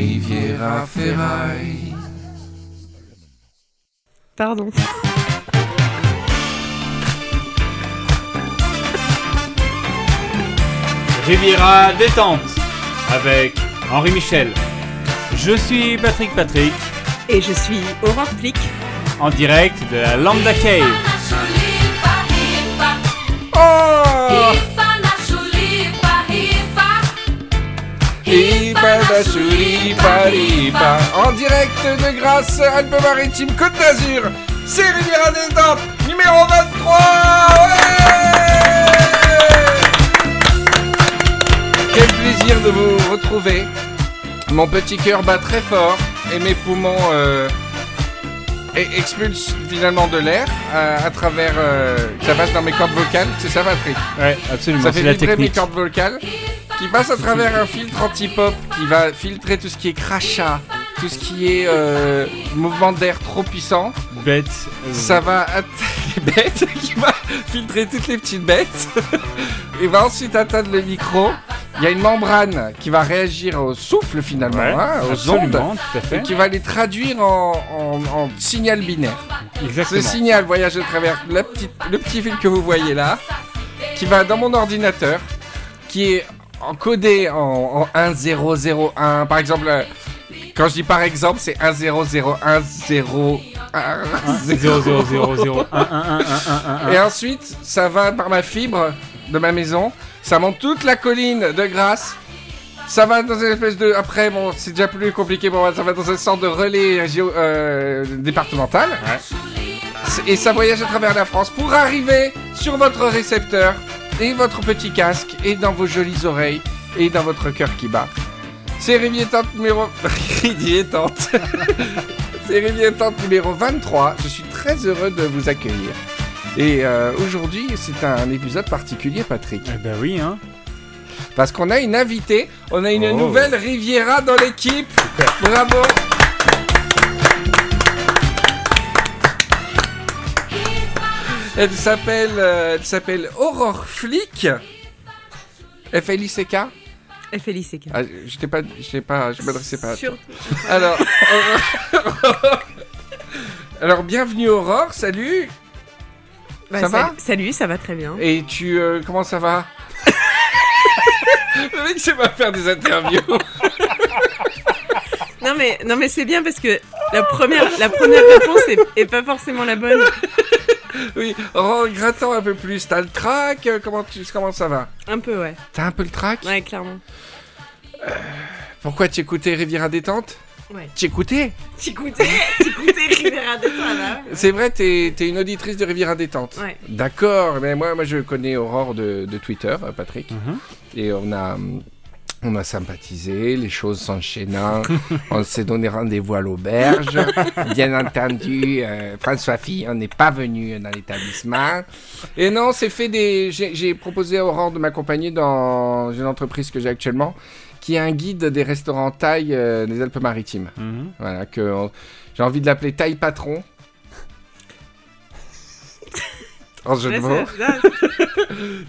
Riviera Ferraille. Pardon. Riviera détente avec Henri Michel. Je suis Patrick Patrick Et je suis Aurore Flick. en direct de la Lambda Cave. Oh En direct de Grasse, Alpes-Maritimes, Côte d'Azur, c'est Riviera Détente, numéro 23 Ouais Quel plaisir de vous retrouver. Mon petit cœur bat très fort et mes poumons euh, e- expulsent finalement de l'air euh, à travers... euh, ça passe dans mes cordes vocales, c'est ça Patrick? Ouais, absolument, ça fait la vibrer mes technique. cordes vocales qui passe à travers un filtre anti-pop qui va filtrer tout ce qui est crachat, tout ce qui est euh, mouvement d'air trop puissant. Bête. euh, Ça va les bêtes, qui va filtrer toutes les petites bêtes et va ensuite atteindre le micro. Il y a une membrane qui va réagir au souffle finalement, ouais, hein, aux ondes, absolument, tout à et qui va les traduire en, en- en signal binaire. Ce Exactement. signal voyage à travers la petite, le petit fil que vous voyez là, qui va dans mon ordinateur, qui est encodé en, en 1001. Par exemple, euh, quand je dis par exemple, c'est 100101. 0 0 0 0 1 1 1 1 1 Et ensuite, ça va par ma fibre de ma maison, ça monte toute la colline de Grasse. Ça va dans une espèce de. Après, bon, c'est déjà plus compliqué pour moi. Ça va dans une sorte de relais géo- euh, départemental. Et ça voyage à travers la France pour arriver sur votre récepteur et votre petit casque et dans vos jolies oreilles et dans votre cœur qui bat. C'est Rivière-Tente numéro... Rivière-Tente. C'est Rivière-Tente numéro 23. Je suis très heureux de vous accueillir. Et euh, aujourd'hui, c'est un épisode particulier, Patrick. Eh ben oui, hein. Parce qu'on a une invitée, on a une Oh. nouvelle Riviera dans l'équipe. Bravo. Elle s'appelle, euh, elle s'appelle Aurore Flick. F-L-I-C-K FLICK. ah, Je t'ai pas, je t'ai pas, je m'adressais pas à toi. Sur- Alors, Aurore- alors bienvenue Aurore, salut. Bah, Ça va sal- Salut, ça va très bien. Et tu, euh, comment ça va? Le mec sait pas faire des interviews. Non mais, non mais c'est bien parce que la première, la première réponse est, est pas forcément la bonne. Oui, en grattant un peu plus, t'as le trac, euh, comment, tu, comment ça va Un peu, ouais. T'as un peu le trac Ouais, clairement. Pourquoi tu écoutais Riviera Détente Ouais. Tu écoutais T'écoutais, t'écoutais Rivera de toi, là. C'est vrai, t'es es une auditrice de Riviera Détente Ouais. D'accord, mais moi, moi je connais Aurore de, de Twitter, euh, Patrick, Mhm. et on a, hum, on a sympathisé, les choses s'enchaînant, on s'est donné rendez-vous à l'auberge. Bien entendu, euh, François Fillon n'est pas venu dans l'établissement. Et non, c'est fait des. J'ai proposé à Aurore de m'accompagner dans une entreprise que j'ai actuellement, qui est un guide des restaurants taille euh, des Alpes-Maritimes. Mhm. Voilà, que on- j'ai envie de l'appeler taille patron. En jeu de mots.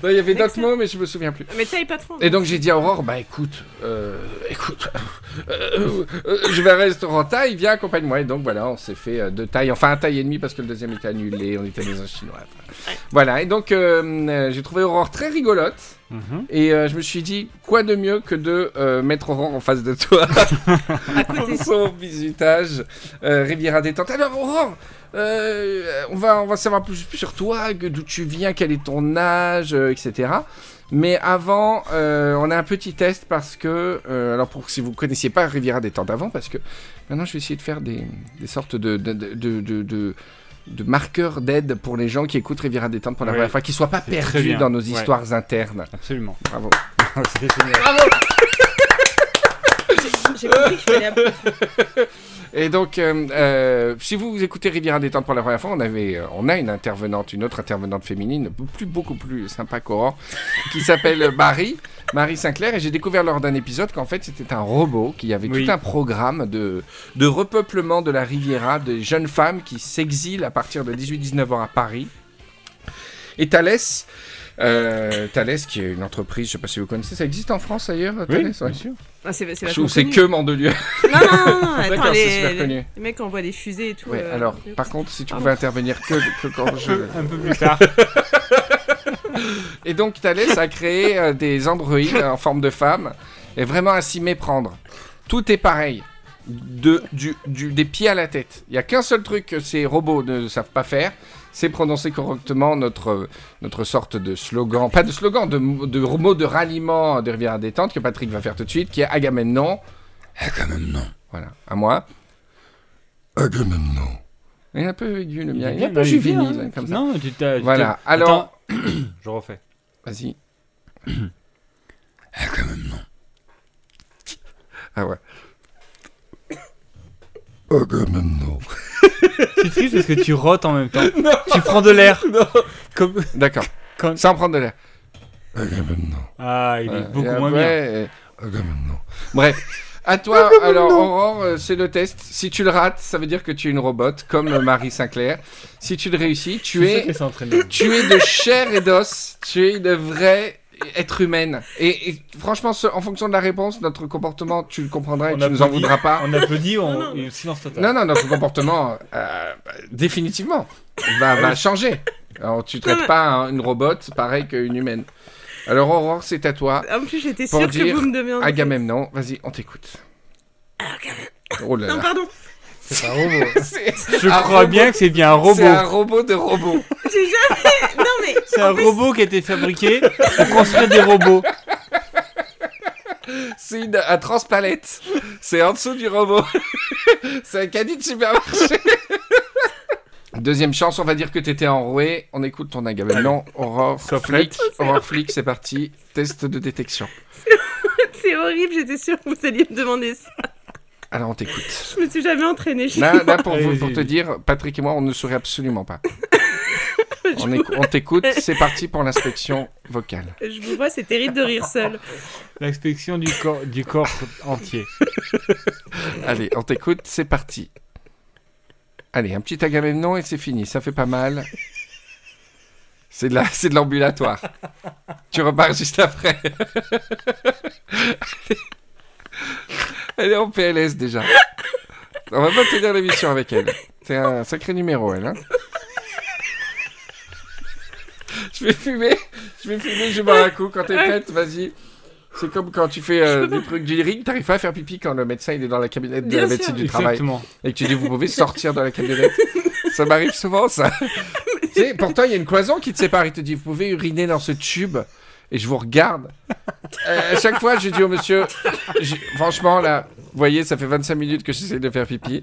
Non, il y avait d'autres mots, mais je me souviens plus. Mais taille patron. Et donc j'ai dit à Aurore, bah écoute, euh, écoute, euh, euh, je vais à un restaurant taille, viens accompagne-moi. Et donc voilà, on s'est fait euh, deux tailles, enfin un taille et demi parce que le deuxième était annulé, on était dans un chinois. Enfin, Voilà, et donc j'ai trouvé Aurore très rigolote. Mhm. Et euh, je me suis dit, quoi de mieux que de euh, mettre Aurore en face de toi? À pour son bisutage euh, Riviera détente. Alors Aurore, euh, on, va, on va savoir plus, plus sur toi, d'où tu viens, quel est ton âge, euh, etc. Mais avant, euh, on a un petit test parce que, alors pour si vous connaissiez pas Riviera détente avant, parce que maintenant je vais essayer de faire des, des sortes de, de, de, de- de- de- de marqueurs d'aide pour les gens qui écoutent Riviera détente pour la première fois, qu'ils soient pas perdus dans nos Ouais. histoires internes. Absolument. Bravo. C'est génial. Bravo. J'ai compris qu'il fallait appeler. Et donc, euh, euh, si vous écoutez Riviera détente pour la première fois, on avait, euh, on a une intervenante, une autre intervenante féminine, plus beaucoup plus sympa qu'Aurore, qui s'appelle Marie, Marie Sinclair. Et j'ai découvert lors d'un épisode qu'en fait c'était un robot qui avait Oui. tout un programme de de repeuplement de la Riviera, des jeunes femmes qui s'exilent à partir de 18-19 ans à Paris. Et Thales, euh, Thales qui est une entreprise, je sais pas si vous connaissez, ça existe en France ailleurs, Thales, ouais, oui. sûr. Ah, c'est c'est Je vachement trouve que c'est que Mandelieu. Non, non, non, non, attends, D'accord, c'est super connu. les mecs envoient des fusées et tout. Ouais, euh, alors, euh, par contre, si tu pouvais intervenir que, que quand je... Un peu plus tard. Et donc Thales a créé euh, des androïdes en forme de femme, et vraiment à s'y méprendre. Tout est pareil, de, du, du- des pieds à la tête. Il y a qu'un seul truc que ces robots ne savent pas faire, c'est prononcer correctement notre, notre sorte de slogan, pas de slogan, de, de mot de ralliement de Rivière Détente que Patrick va faire tout de suite, qui est Agamemnon. Agamemnon. Voilà, à moi. Agamemnon. Il est un peu aigu le mien, il est un peu juvénile, hein. comme ça. Non, tu t'as. Voilà, alors- Attends, je refais. Vas-y. Agamemnon. Ah ouais. Agamemnon. C'est triste parce que tu rotes en même temps. tu prends de l'air. Comme... D'accord, Quand- sans prendre de l'air. Agamemnon. Ah, il est beaucoup moins bien. après, euh, Agamemnon. Bref, à toi, alors Aurore, euh, c'est le test. Si tu le rates, ça veut dire que tu es une robot, comme euh, Marie Sinclair. Si tu le réussis, tu es, tu es de chair et d'os. Tu es une vraie être humaine. Et, et franchement, ce- en fonction de la réponse, notre comportement, tu le comprendras et On tu nous en voudras pas. On applaudit, on... Non, non. silence total. Non, non, notre comportement, euh, définitivement, va, va changer. Alors, tu traites pas un- une robot pareil qu'une humaine. Alors, Aurore, c'est à toi. En plus, j'étais Pour sûre que dire vous me deviendriez. Agamemnon, vas-y, on t'écoute. Oh là Non, pardon. C'est un robot. Je un crois robot- bien que c'est bien un C'est un robot. robot de robot. J'ai jamais. Non, mais. C'est un plus, robot qui a été fabriqué pour construire des robots. C'est une- un transpalette. C'est en dessous du robot. C'est un caddie de supermarché. Deuxième chance, on va dire que t'étais enroué. On écoute ton Agamemnon. Aurore flic. Aurore flic, c'est parti. Test de détection. C'est horrible, j'étais sûre que vous alliez me demander ça. Alors on t'écoute. Je me suis jamais entraînée. je- Là, là, pour, vous- Allez-y. pour te dire, Patrick et moi, on ne sourit absolument pas. On, écou- on t'écoute. C'est parti pour l'inspection vocale. Je vous vois, c'est terrible de rire seul. L'inspection du corps, du corps entier. Allez, on t'écoute, c'est parti. Allez, un petit Agamemnon et c'est fini, ça fait pas mal. C'est de la- c'est de l'ambulatoire. tu repars juste après. Elle est en PLS déjà. On va pas tenir l'émission avec elle. C'est un sacré numéro, elle. hein. je vais fumer, je vais fumer, je vais boire un coup. Quand t'es prête, vas-y. C'est comme quand tu fais euh, des trucs du ring, t'arrives pas à faire pipi quand le médecin il est dans la camionnette de Bien la sûr. médecine du travail Exactement. et que tu dis vous pouvez sortir de la camionnette. ça m'arrive souvent ça. tu sais, pourtant il y a une cloison qui te sépare. Il te dit vous pouvez uriner dans ce tube et je vous regarde. Euh, à chaque fois je dis au monsieur, franchement là, vous voyez ça fait 25 minutes que j'essaie de faire pipi.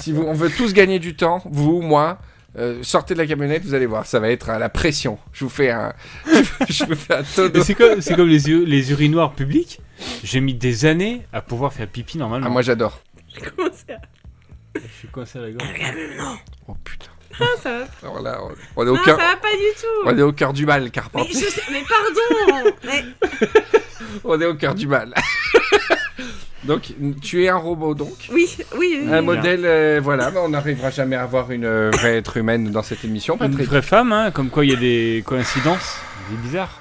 Si vous, on veut tous gagner du temps, vous, moi. euh, sortez de la camionnette, vous allez voir, ça va être à la pression. Je vous fais un, je vous fais un tonneau. Mais c'est comme, c'est comme les, u- les urinoirs publics. J'ai mis des années à pouvoir faire pipi normalement. Ah, moi j'adore. J'ai commencé à. Je suis coincé à la gorge. Oh putain. Ah, ça va. Là, on, est au Non, cœur, ça va pas du tout. on est au cœur du mal, Mais, Carpentier. je sais- mais pardon. Mais On est au cœur du mal. donc, tu es un robot, donc? oui, oui. oui. Un modèle, euh, voilà, mais on n'arrivera jamais à avoir une vraie être humaine dans cette émission, Une vraie femme, hein, comme quoi il y a des coïncidences. C'est bizarre.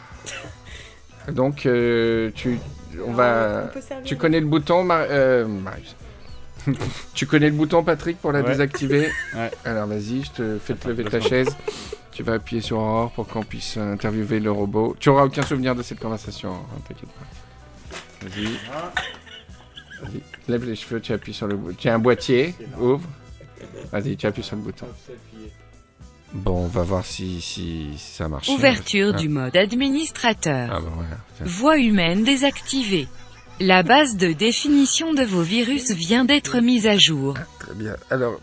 Donc, euh, tu, on va, On tu connais le bouton, Mar- euh, Marius. tu connais le bouton, Patrick, pour la Ouais. désactiver. Ouais. Alors, vas-y, je te fais te lever de ta chaise. Tu vas appuyer sur Aurore pour qu'on puisse interviewer le robot. Tu auras aucun souvenir de cette conversation, hein, t'inquiète pas. Vas-y. Vas-y, lève les cheveux, tu appuies sur le bouton. Tu as un boîtier, ouvre. Vas-y, tu appuies sur le bouton. Bon, on va voir si, si, si ça marche. Ouverture Ah. du mode administrateur. Ah bah voilà. Voix humaine désactivée. La base de définition de vos virus vient d'être mise à jour. Très bien. Alors,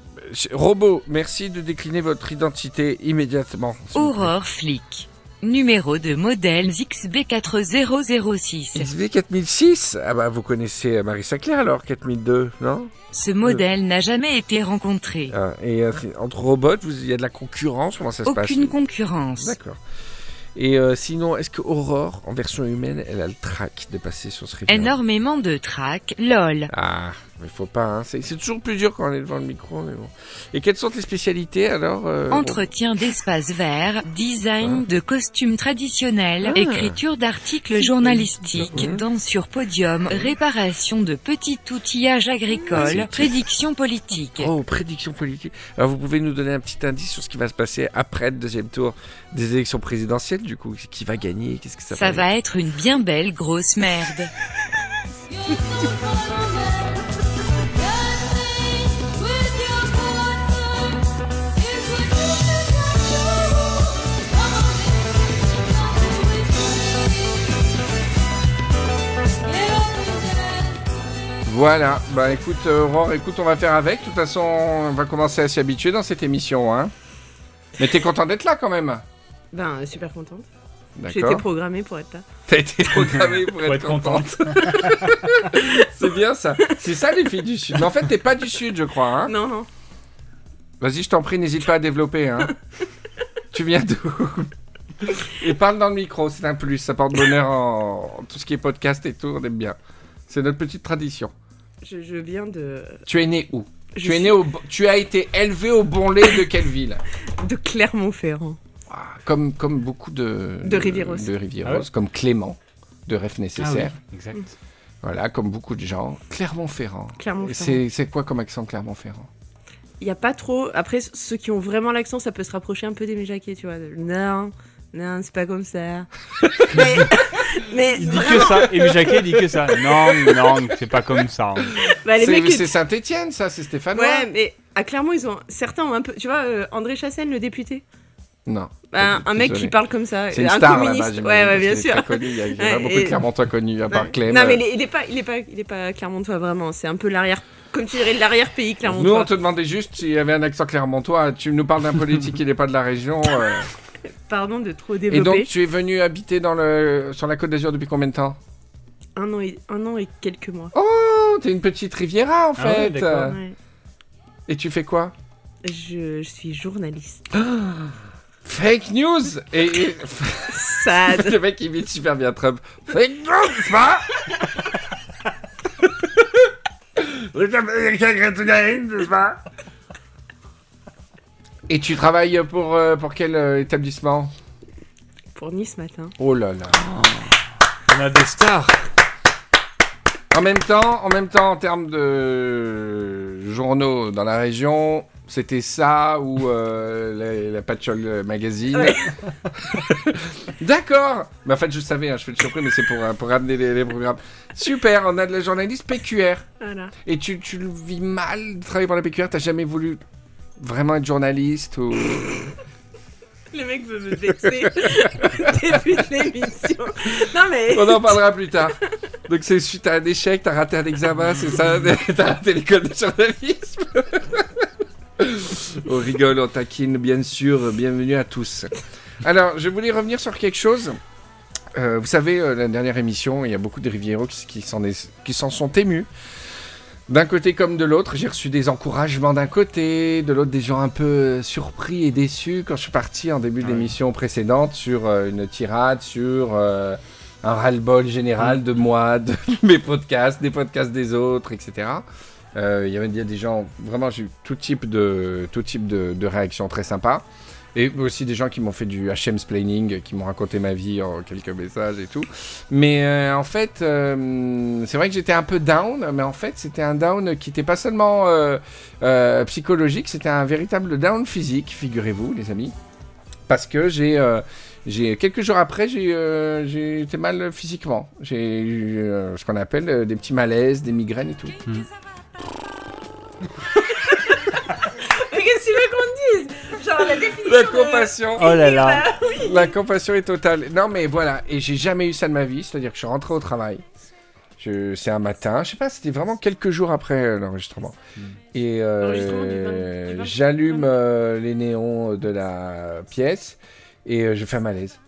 robot, merci de décliner votre identité immédiatement. Aurore Flick. Numéro de modèle XB4006. XB 4006 Ah bah vous connaissez euh, Marie Sinclair alors, 4002, non? Ce modèle n'a jamais été rencontré. Ah, Et euh, entre robots, il y a de la concurrence, comment ça se passe? Aucune concurrence. D'accord. Et euh, sinon, est-ce que Aurore, en version humaine, elle a le trac de passer sur ce rivière? Énormément de trac, lol. Ah, Il faut pas, hein. c'est toujours plus dur quand on est devant le micro, mais bon. Et quelles sont tes spécialités alors euh, Entretien d'espace vert, design de costumes traditionnels, Ah. écriture d'articles journalistiques, danse sur podium, réparation de petits outillages Ah, agricoles, prédiction politique. Oh, prédiction politique. Alors, vous pouvez nous donner un petit indice sur ce qui va se passer après le deuxième tour des élections présidentielles, du coup Qui va gagner? Qu'est-ce que ça, Ça être va être une bien belle grosse merde. Voilà, bah écoute, euh, Aurore, écoute, on va faire avec. De toute façon, on va commencer à s'y habituer dans cette émission, hein. Mais t'es content d'être là quand même Ben, super contente. J'ai été programmée pour être là. T'as été programmé pour, être, être contente. C'est bien ça. C'est ça les filles du Sud. Mais en fait, t'es pas du Sud, je crois, hein. Non, non. Vas-y, je t'en prie, n'hésite pas à développer, hein. tu viens d'où? Et parle dans le micro, c'est un plus. Ça porte bonheur en en tout ce qui est podcast et tout, on aime bien. C'est notre petite tradition. Je, je viens de. Tu es né où je Tu es suis né au, tu as été élevé au bon lait de quelle ville de Clermont-Ferrand. Ah, comme, comme beaucoup de... De Rivieros. De Rivieros, Ah ouais comme Clément, de Rêve Nécessaire. Exact. Voilà, comme beaucoup de gens. Clermont-Ferrand. Clermont-Ferrand. C'est c'est quoi comme accent Clermont-Ferrand? Il n'y a pas trop. Après, ceux qui ont vraiment l'accent, ça peut se rapprocher un peu des Méjaquets, tu vois. Non, non, c'est pas comme ça. mais. mais Il dit que ça, et Jacquet il dit que ça. Non, non, c'est pas comme ça. bah, C'est Saint-Étienne, ça, c'est Stéphanois Ouais, mais à Clermont, ils ont. Certains ont un peu. Tu vois, euh, André Chassaigne, le député Non. Bah, un mec Désolé. qui parle comme ça. C'est une un star communiste. ouais, ouais, bien sûr. Il y a, il y a Ouais, pas beaucoup et- de Clermontois connus, à part. Clem. Non, mais il est, il est pas, il est pas, il est pas Clermontois vraiment. C'est un peu l'arrière, comme tu dirais, l'arrière-pays Nous, on Clermontois. te demandait juste s'il y avait un accent clermontois. Tu nous parles d'un politique qui n'est pas de la région. euh. Pardon de trop Et développer. donc, tu es venu habiter dans le... sur la Côte d'Azur depuis combien de temps? Un an et, un an et quelques mois. Oh, t'es une petite Riviera en Ah fait. Ouais. Et tu fais quoi? Je, je suis journaliste. Fake news Et, et- Sad. le mec imite super bien Trump. Fake news, c'est pas Et tu travailles pour, euh, pour quel euh, établissement? Pour Nice matin. Oh là là. On a des stars. En même temps, en même temps, en termes de journaux dans la région, c'était ça ou euh, la, la Patchol Magazine? Ouais. D'accord. Mais en fait, je savais, hein, je fais le surpris, mais c'est pour, euh, pour ramener les, les programmes. Super, on a de la journaliste PQR. Voilà. Et tu, tu le vis mal de travailler pour la PQR T'as jamais voulu vraiment être journaliste ou... Le mec veut me vexer. Début de l'émission. Non mais. On en parlera plus tard. Donc c'est suite à un échec, t'as raté un examen, c'est ça T'as raté l'école de journalisme On rigole, on taquine, bien sûr. Bienvenue à tous. Alors, je voulais revenir sur quelque chose. Euh, vous savez, euh, la dernière émission, il y a beaucoup de Rivieros qui, qui s'en est- qui s'en sont émus. D'un côté comme de l'autre, j'ai reçu des encouragements d'un côté, de l'autre des gens un peu euh, surpris et déçus quand je suis parti en début de Ouais. l'émission précédente sur euh, une tirade, sur euh, un ras-le-bol général de moi, de mes podcasts, des podcasts des autres, etc. Euh, Il y avait des gens, vraiment, j'ai eu tout type de, tout type de, de réactions très sympas. Et aussi des gens qui m'ont fait du HM splaining, qui m'ont raconté ma vie en quelques messages et tout. Mais euh, en fait, euh, c'est vrai que j'étais un peu down, mais en fait, c'était un down qui n'était pas seulement euh, euh, psychologique, c'était un véritable down physique, figurez-vous, les amis. Parce que j'ai, euh, j'ai quelques jours après, j'ai, euh, j'ai été mal physiquement. J'ai eu ce qu'on appelle euh, des petits malaises, des migraines et tout. Mais qu'est-ce que tu veux qu'on dise Genre la définition. La de- compassion. Oh là là. La compassion est totale. Non, mais voilà. Et j'ai jamais eu ça de ma vie. C'est-à-dire que je suis rentré au travail. Je... C'est un matin. Je sais pas, c'était vraiment quelques jours après l'enregistrement. Et euh, L'enregistrement du 20 du 20. j'allume euh, les néons de la pièce et euh, je fais un malaise.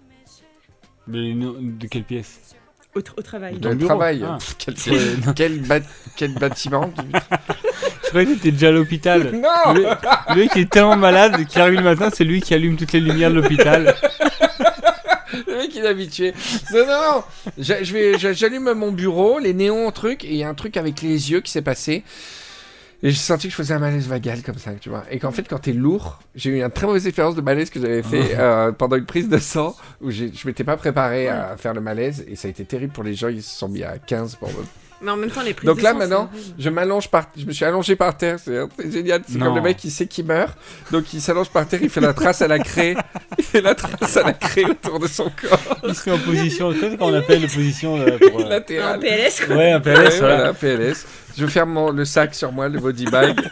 Non, de quelle pièce? Au, au travail. Dans De le bureau? travail. Ah. Pff, quel bâtiment. Croyais que t'étais déjà à l'hôpital. non Le, mec qui est tellement malade qu'il arrive le matin, c'est lui qui allume toutes les lumières de l'hôpital. Le mec, il est habitué. Non, non, non. J'allume mon bureau, les néons, truc, et il y a un truc avec les yeux qui s'est passé. Et j'ai senti que je faisais un malaise vagal comme ça, tu vois. Et qu'en fait, quand t'es lourd, j'ai eu une très mauvaise expérience de malaise que j'avais fait euh, pendant une prise de sang où je m'étais pas préparé à faire le malaise et ça a été terrible pour les gens. Ils se sont mis à 15 pour me Mais en même temps, les prises Donc là, maintenant, je m'allonge par, je me suis allongé par terre, c'est génial. C'est comme le mec qui sait qu'il meurt, donc il s'allonge par terre, il fait la trace à la craie, il fait la trace à la craie autour de son corps Il se met en position. Qu'est-ce qu'on appelle la position euh, pour, euh, latéral. PLS, quoi. Ouais, un Ouais, PLS, voilà. voilà, PLS. Je ferme mon, le sac sur moi, le body bag.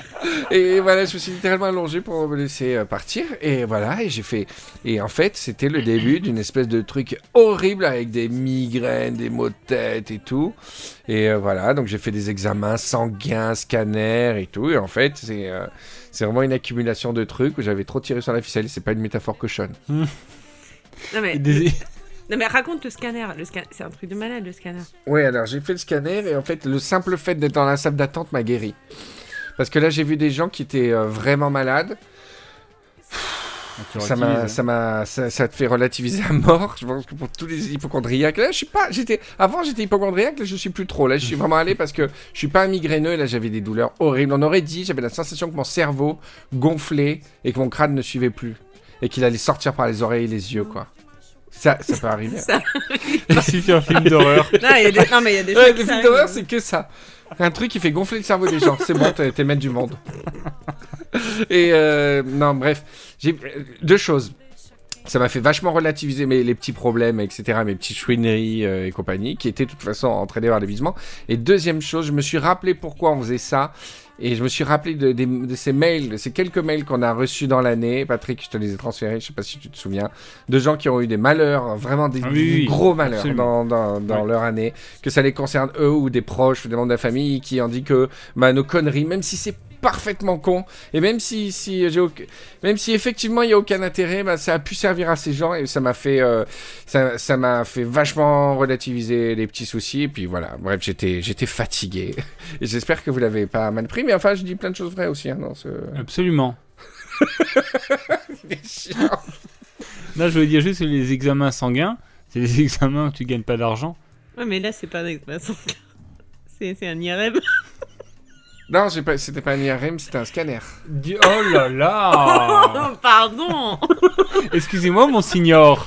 et voilà, je me suis littéralement allongé pour me laisser euh, partir. Et voilà, et j'ai fait. Et en fait, c'était le début d'une espèce de truc horrible avec des migraines, des maux de tête et tout. Et euh, voilà, donc j'ai fait des examens sanguins, scanners et tout. Et en fait, c'est. euh, c'est vraiment une accumulation de trucs où j'avais trop tiré sur la ficelle. C'est pas une métaphore cochonne. Non mais, des- non, mais raconte le scanner. Le scan... C'est un truc de malade, le scanner. Oui, alors j'ai fait le scanner et en fait, le simple fait d'être dans la salle d'attente m'a guéri. Parce que là, j'ai vu des gens qui étaient euh, vraiment malades. Tu Ça m'a, relativises. ça m'a, ça, ça te fait relativiser à mort. Je pense que pour tous les hypochondriaques, là, je suis pas, j'étais, avant j'étais hypochondriaque, là, je suis plus trop. Là, je suis vraiment allé parce que je suis pas un migraineux. Et là, j'avais des douleurs horribles. On aurait dit, j'avais la sensation que mon cerveau gonflait et que mon crâne ne suivait plus et qu'il allait sortir par les oreilles et les yeux, quoi. Ça, ça peut arriver. Ça... Il suffit un film d'horreur. non, il y a des... non, mais il y a des Ouais, qui films d'horreur, c'est que ça. Un truc qui fait gonfler le cerveau des gens. C'est bon, t'es maître du monde. Et euh, non, bref, j'ai euh, deux choses. Ça m'a fait vachement relativiser mes, les petits problèmes, etc., mes petites chouineries euh, et compagnie, qui étaient de toute façon entraînés par l'évisement. Et deuxième chose, je me suis rappelé pourquoi on faisait ça. Et je me suis rappelé de, ces mails, de ces quelques mails qu'on a reçus dans l'année. Patrick, je te les ai transférés, je sais pas si tu te souviens, de gens qui ont eu des malheurs, vraiment des, Ah oui, gros malheurs absolument. dans, dans, dans Ouais. leur année, que ça les concerne eux ou des proches ou des membres de la famille qui ont dit que bah, nos conneries, même si c'est parfaitement con, et même si, si j'ai aucun- même si effectivement il n'y a aucun intérêt, bah, ça a pu servir à ces gens et ça m'a fait, euh, ça, ça m'a fait vachement relativiser les petits soucis. Et puis voilà, bref, j'étais, j'étais fatigué. Et j'espère que vous l'avez pas mal pris, mais enfin, je dis plein de choses vraies aussi hein, dans ce. Absolument. C'est chiant. Là, je voulais dire juste que les examens sanguins, c'est des examens où tu gagnes pas d'argent. Ouais, mais là, c'est pas un expression. C'est c'est un IRM. Non, j'ai pas, c'était pas un IRM, c'était un scanner. Oh là là Oh, pardon Excusez-moi, mon signor.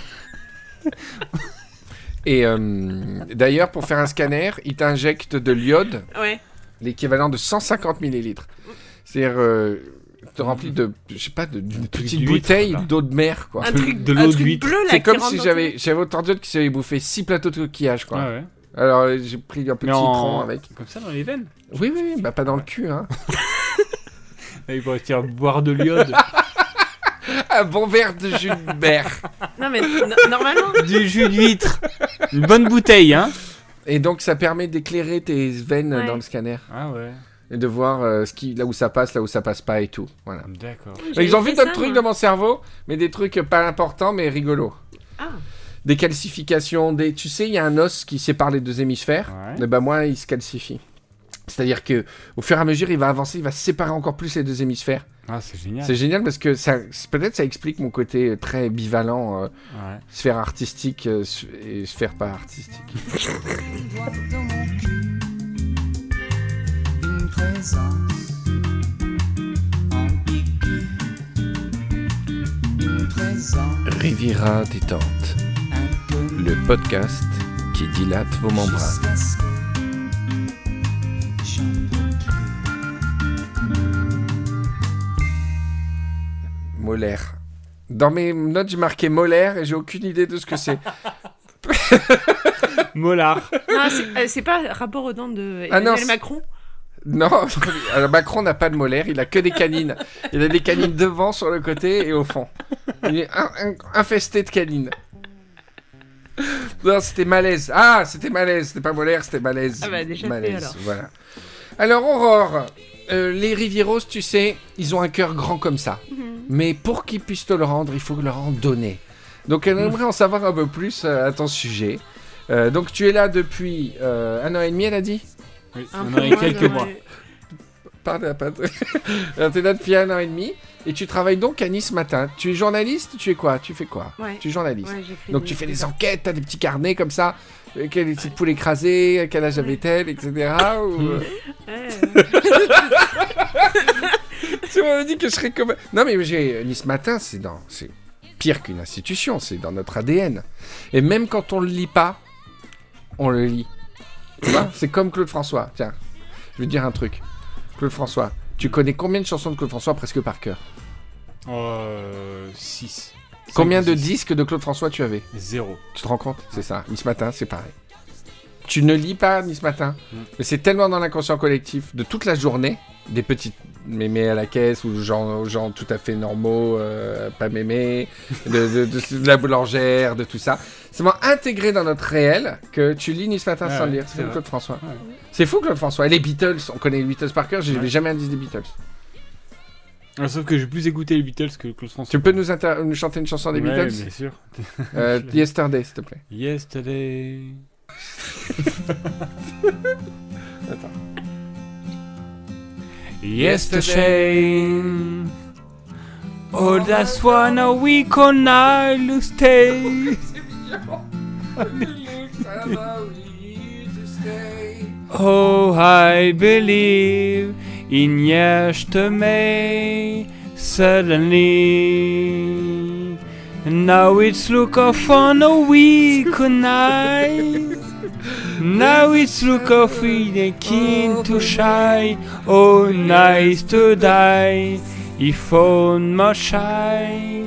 Et euh, d'ailleurs, pour faire un scanner, il t'injecte de l'iode, Ouais. l'équivalent de 150 millilitres. C'est-à-dire, euh, te remplit de, je sais pas, de- d'une truc petite d'huître, bouteille là. d'eau de mer, quoi. Un truc, de un l'eau truc d'huître. bleu, là, C'est qui comme rentre si dans j'avais, j'avais autant d'iodes que si j'avais bouffé 6 plateaux de coquillage, quoi. Ouais, ouais. Alors, j'ai pris un peu de Mais citron en... avec. Comme ça dans les veines. Oui, oui, oui, bah pas dans le cul, hein. Là, il pourrait dire boire de l'iode. Un bon verre de jus de mer. Non, mais no- normalement. du jus d'huître. Une bonne bouteille, hein Et donc, ça permet d'éclairer tes veines Ouais. dans le scanner. Ah ouais. Et de voir euh, ce qui, là où ça passe, là où ça passe pas et tout. Voilà. D'accord. j'avais Ils ont fait vu d'autres ça, trucs moi. dans mon cerveau, mais des trucs pas importants, mais rigolos. Ah. Des calcifications, des... tu sais, il y a un os qui sépare les deux hémisphères. Ouais. Et ben moi, il se calcifie. C'est-à-dire que au fur et à mesure, il va avancer, il va séparer encore plus les deux hémisphères. Ah, c'est génial. C'est génial parce que ça, peut-être ça explique mon côté très bivalent, euh, Ouais. sphère artistique euh, et sphère pas artistique. une présence Riviera détente, le podcast qui dilate vos membranes. Molaire. Dans mes notes, j'ai marqué molaire et j'ai aucune idée de ce que c'est. Molar. Non, c'est euh, c'est pas rapport aux dents de Ah non, Macron Non, alors Macron n'a pas de molaire, il a que des canines. Il a des canines devant, sur le côté et au fond. Il est in- in- infesté de canines. Non, c'était malaise. Ah, c'était malaise, c'était pas molaire, c'était malaise. Ah bah, déjà fait, malaise, alors. voilà. Alors Aurore, euh, les Rivieros, tu sais, ils ont un cœur grand comme ça. Mais pour qu'ils puissent te le rendre, il faut leur en donner. Donc elle aimerait en savoir un peu plus euh, à ton sujet. Euh, donc tu es là depuis euh, un an et demi, elle a dit? Oui, Un on peu a eu moins quelques mois. Pardon, pardon. Alors, t'es là depuis un an et demi. Et tu travailles donc à Nice matin. Tu es journaliste Tu es quoi? Tu fais quoi? Ouais. Tu es journaliste. Ouais, Donc des- tu fais des enquêtes, t'as des petits carnets comme ça. Quelle est cette poule écrasée? À quel âge avait-elle? Etc. ou, Tu m'avais dit que je serais comme. Non, mais j'ai Nice Matin, c'est dans. C'est pire qu'une institution, c'est dans notre ADN. Et même quand on le lit pas, on le lit. Tu vois? C'est comme Claude François. Tiens, je vais te dire un truc. Claude François, tu connais combien de chansons de Claude François presque par cœur Euh. 6. Combien de disques de Claude François tu avais Zéro. Tu te rends compte? C'est ça. Nice Matin, c'est pareil. Tu ne lis pas Nice Matin, Mm. mais c'est tellement dans l'inconscient collectif de toute la journée, des petites mémés à la caisse ou gens, gens tout à fait normaux, euh, pas mémés, de, de- de- de la boulangère, de tout ça. C'est vraiment intégré dans notre réel que tu lis Nice Matin Ouais, sans le ouais, lire. c'est fou. Claude François. Ouais. C'est fou Claude François. Et les Beatles, on connaît les Beatles par cœur, j'ai Ouais. jamais un disque des Beatles. Ah, sauf que j'ai plus écouté les Beatles que Claude François. Tu peux nous, chanter une chanson des Beatles bien sûr. Euh, Yesterday, s'il te plaît. Yesterday. Attends. Yesterday. Oh, that's one a week on I'll stay. Oh, I believe in yesterday. Suddenly, now it's look off on a week on night. Now it's look off in a keen to shy. Oh, nice to die. If on my shy.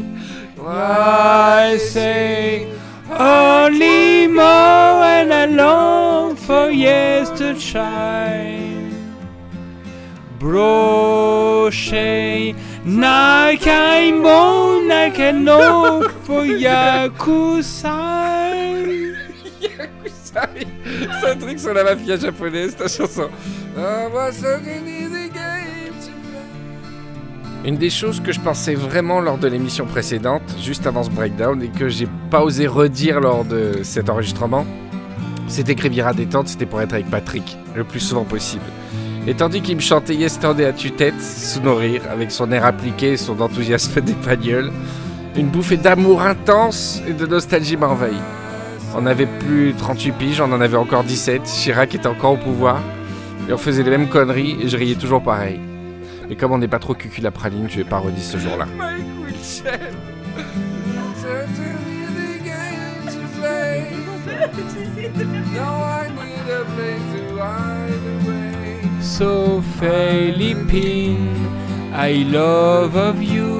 I say only more and I long for years to yesterday. Brochet, Nakaimo, Nakano for Yakusai. C'est un truc sur la mafia japonaise, ta chanson. Des. Une des choses que je pensais vraiment lors de l'émission précédente, juste avant ce breakdown, et que j'ai pas osé redire lors de cet enregistrement, c'était que Riviera Détente, c'était pour être avec Patrick, le plus souvent possible. Et tandis qu'il me chantait Yesterday à tue-tête, sous nos rires, avec son air appliqué et son enthousiasme d'espagnol, une bouffée d'amour intense et de nostalgie m'a envahi. On avait plus 38 piges, on en avait encore 17. Chirac était encore au pouvoir. Et on faisait les mêmes conneries et je riais toujours pareil. Mais comme on n'est pas trop cucu la praline, je vais pas redire ce jour-là. So Philippine, I love you.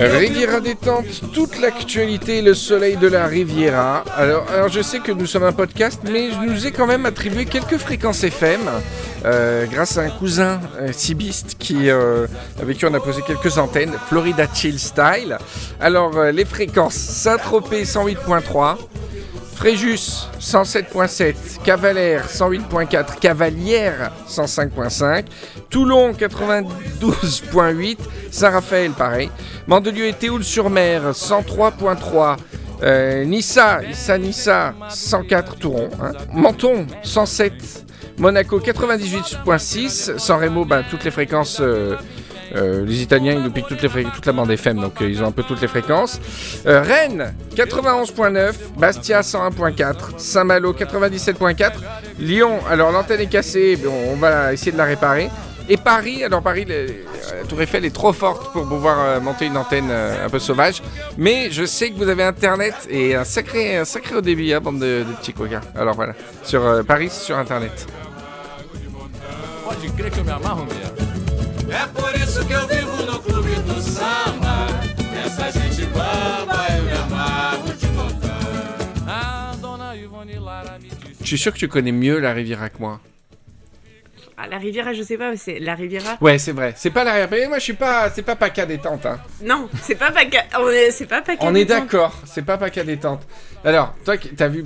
Riviera détente, toute l'actualité, le soleil de la Riviera. Alors, je sais que nous sommes un podcast, mais je nous ai quand même attribué quelques fréquences FM, euh, grâce à un cousin euh, euh, avec qui on a posé quelques antennes, Florida Chill Style. Alors, euh, les fréquences Saint-Tropez 108.3, Fréjus 107.7, Cavalère 108.4, Cavalière 105.5, Toulon 92.8, Saint-Raphaël pareil, Mandelieu et Théoul-sur-Mer 103.3, euh, Nissa, Issa Nissa 104 Touron, hein, Menton 107, Monaco 98.6, San Remo ben, toutes les fréquences. euh, euh, les Italiens, ils nous piquent toutes les fré- toute la bande FM, donc euh, ils ont un peu toutes les fréquences. Euh, Rennes, 91.9, Bastia, 101.4, Saint-Malo, 97.4, Lyon, alors l'antenne est cassée, mais on, on va essayer de la réparer. Et Paris, alors Paris, la Tour Eiffel est trop forte pour pouvoir euh, monter une antenne euh, un peu sauvage, mais je sais que vous avez Internet et un sacré, un sacré haut débit, hein, bande de, de petits coquins. Alors voilà, sur euh, Paris, sur Internet. Que eu me amarro mesmo. É por isso que eu vivo no clube do samba. Essa gente bamba, eu me amarro de montão. A dona Ivone Lara me disse. Je suis sûr que tu connais mieux la Riviera que moi. Ah, la Riviera, je sais pas, mais c'est la Riviera. Ouais, c'est vrai. C'est pas la Riviera. Moi, je suis pas. C'est pas PACA détente. Hein. Non, c'est pas Paca. On est, c'est pas Paca. On est d'accord. C'est pas PACA détente. Alors, toi, t'as vu,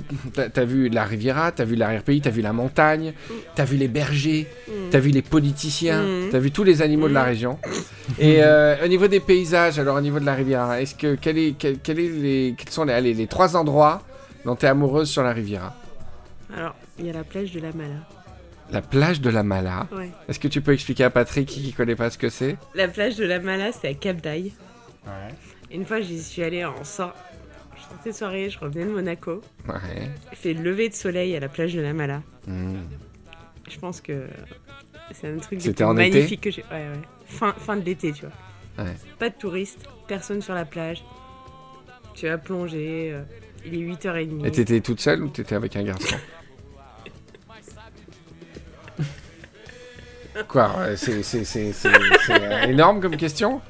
t'as vu la Riviera, t'as vu l'arrière-pays, t'as vu la montagne, t'as vu les bergers, Mm. t'as vu les politiciens, Mm. t'as vu tous les animaux de la Mm. région. Et euh, au niveau des paysages, alors au niveau de la Riviera, est-ce que quel est, quel, quel est les, quels sont les, allez, les trois endroits dont tu es amoureuse sur la Riviera? Alors, il y a la plage de la Mala. La plage de la Mala. Ouais. Est-ce que tu peux expliquer à Patrick qui connaît pas ce que c'est? La plage de la Mala, c'est à Cap d'Aille. Ouais. Une fois, j'y suis allée en sort. Je sortais de soirée, je revenais de Monaco. Ouais. Fait lever de soleil à la plage de la Mala. Hmm. Je pense que c'est un truc été? magnifique que j'ai. Ouais, ouais. Fin, fin de l'été, tu vois. Ouais. Pas de touristes, personne sur la plage. Tu vas plonger. euh, il est 8h30. Et t'étais toute seule ou t'étais avec un garçon? Quoi ouais, C'est c'est- c'est- c'est- c'est, euh, énorme comme question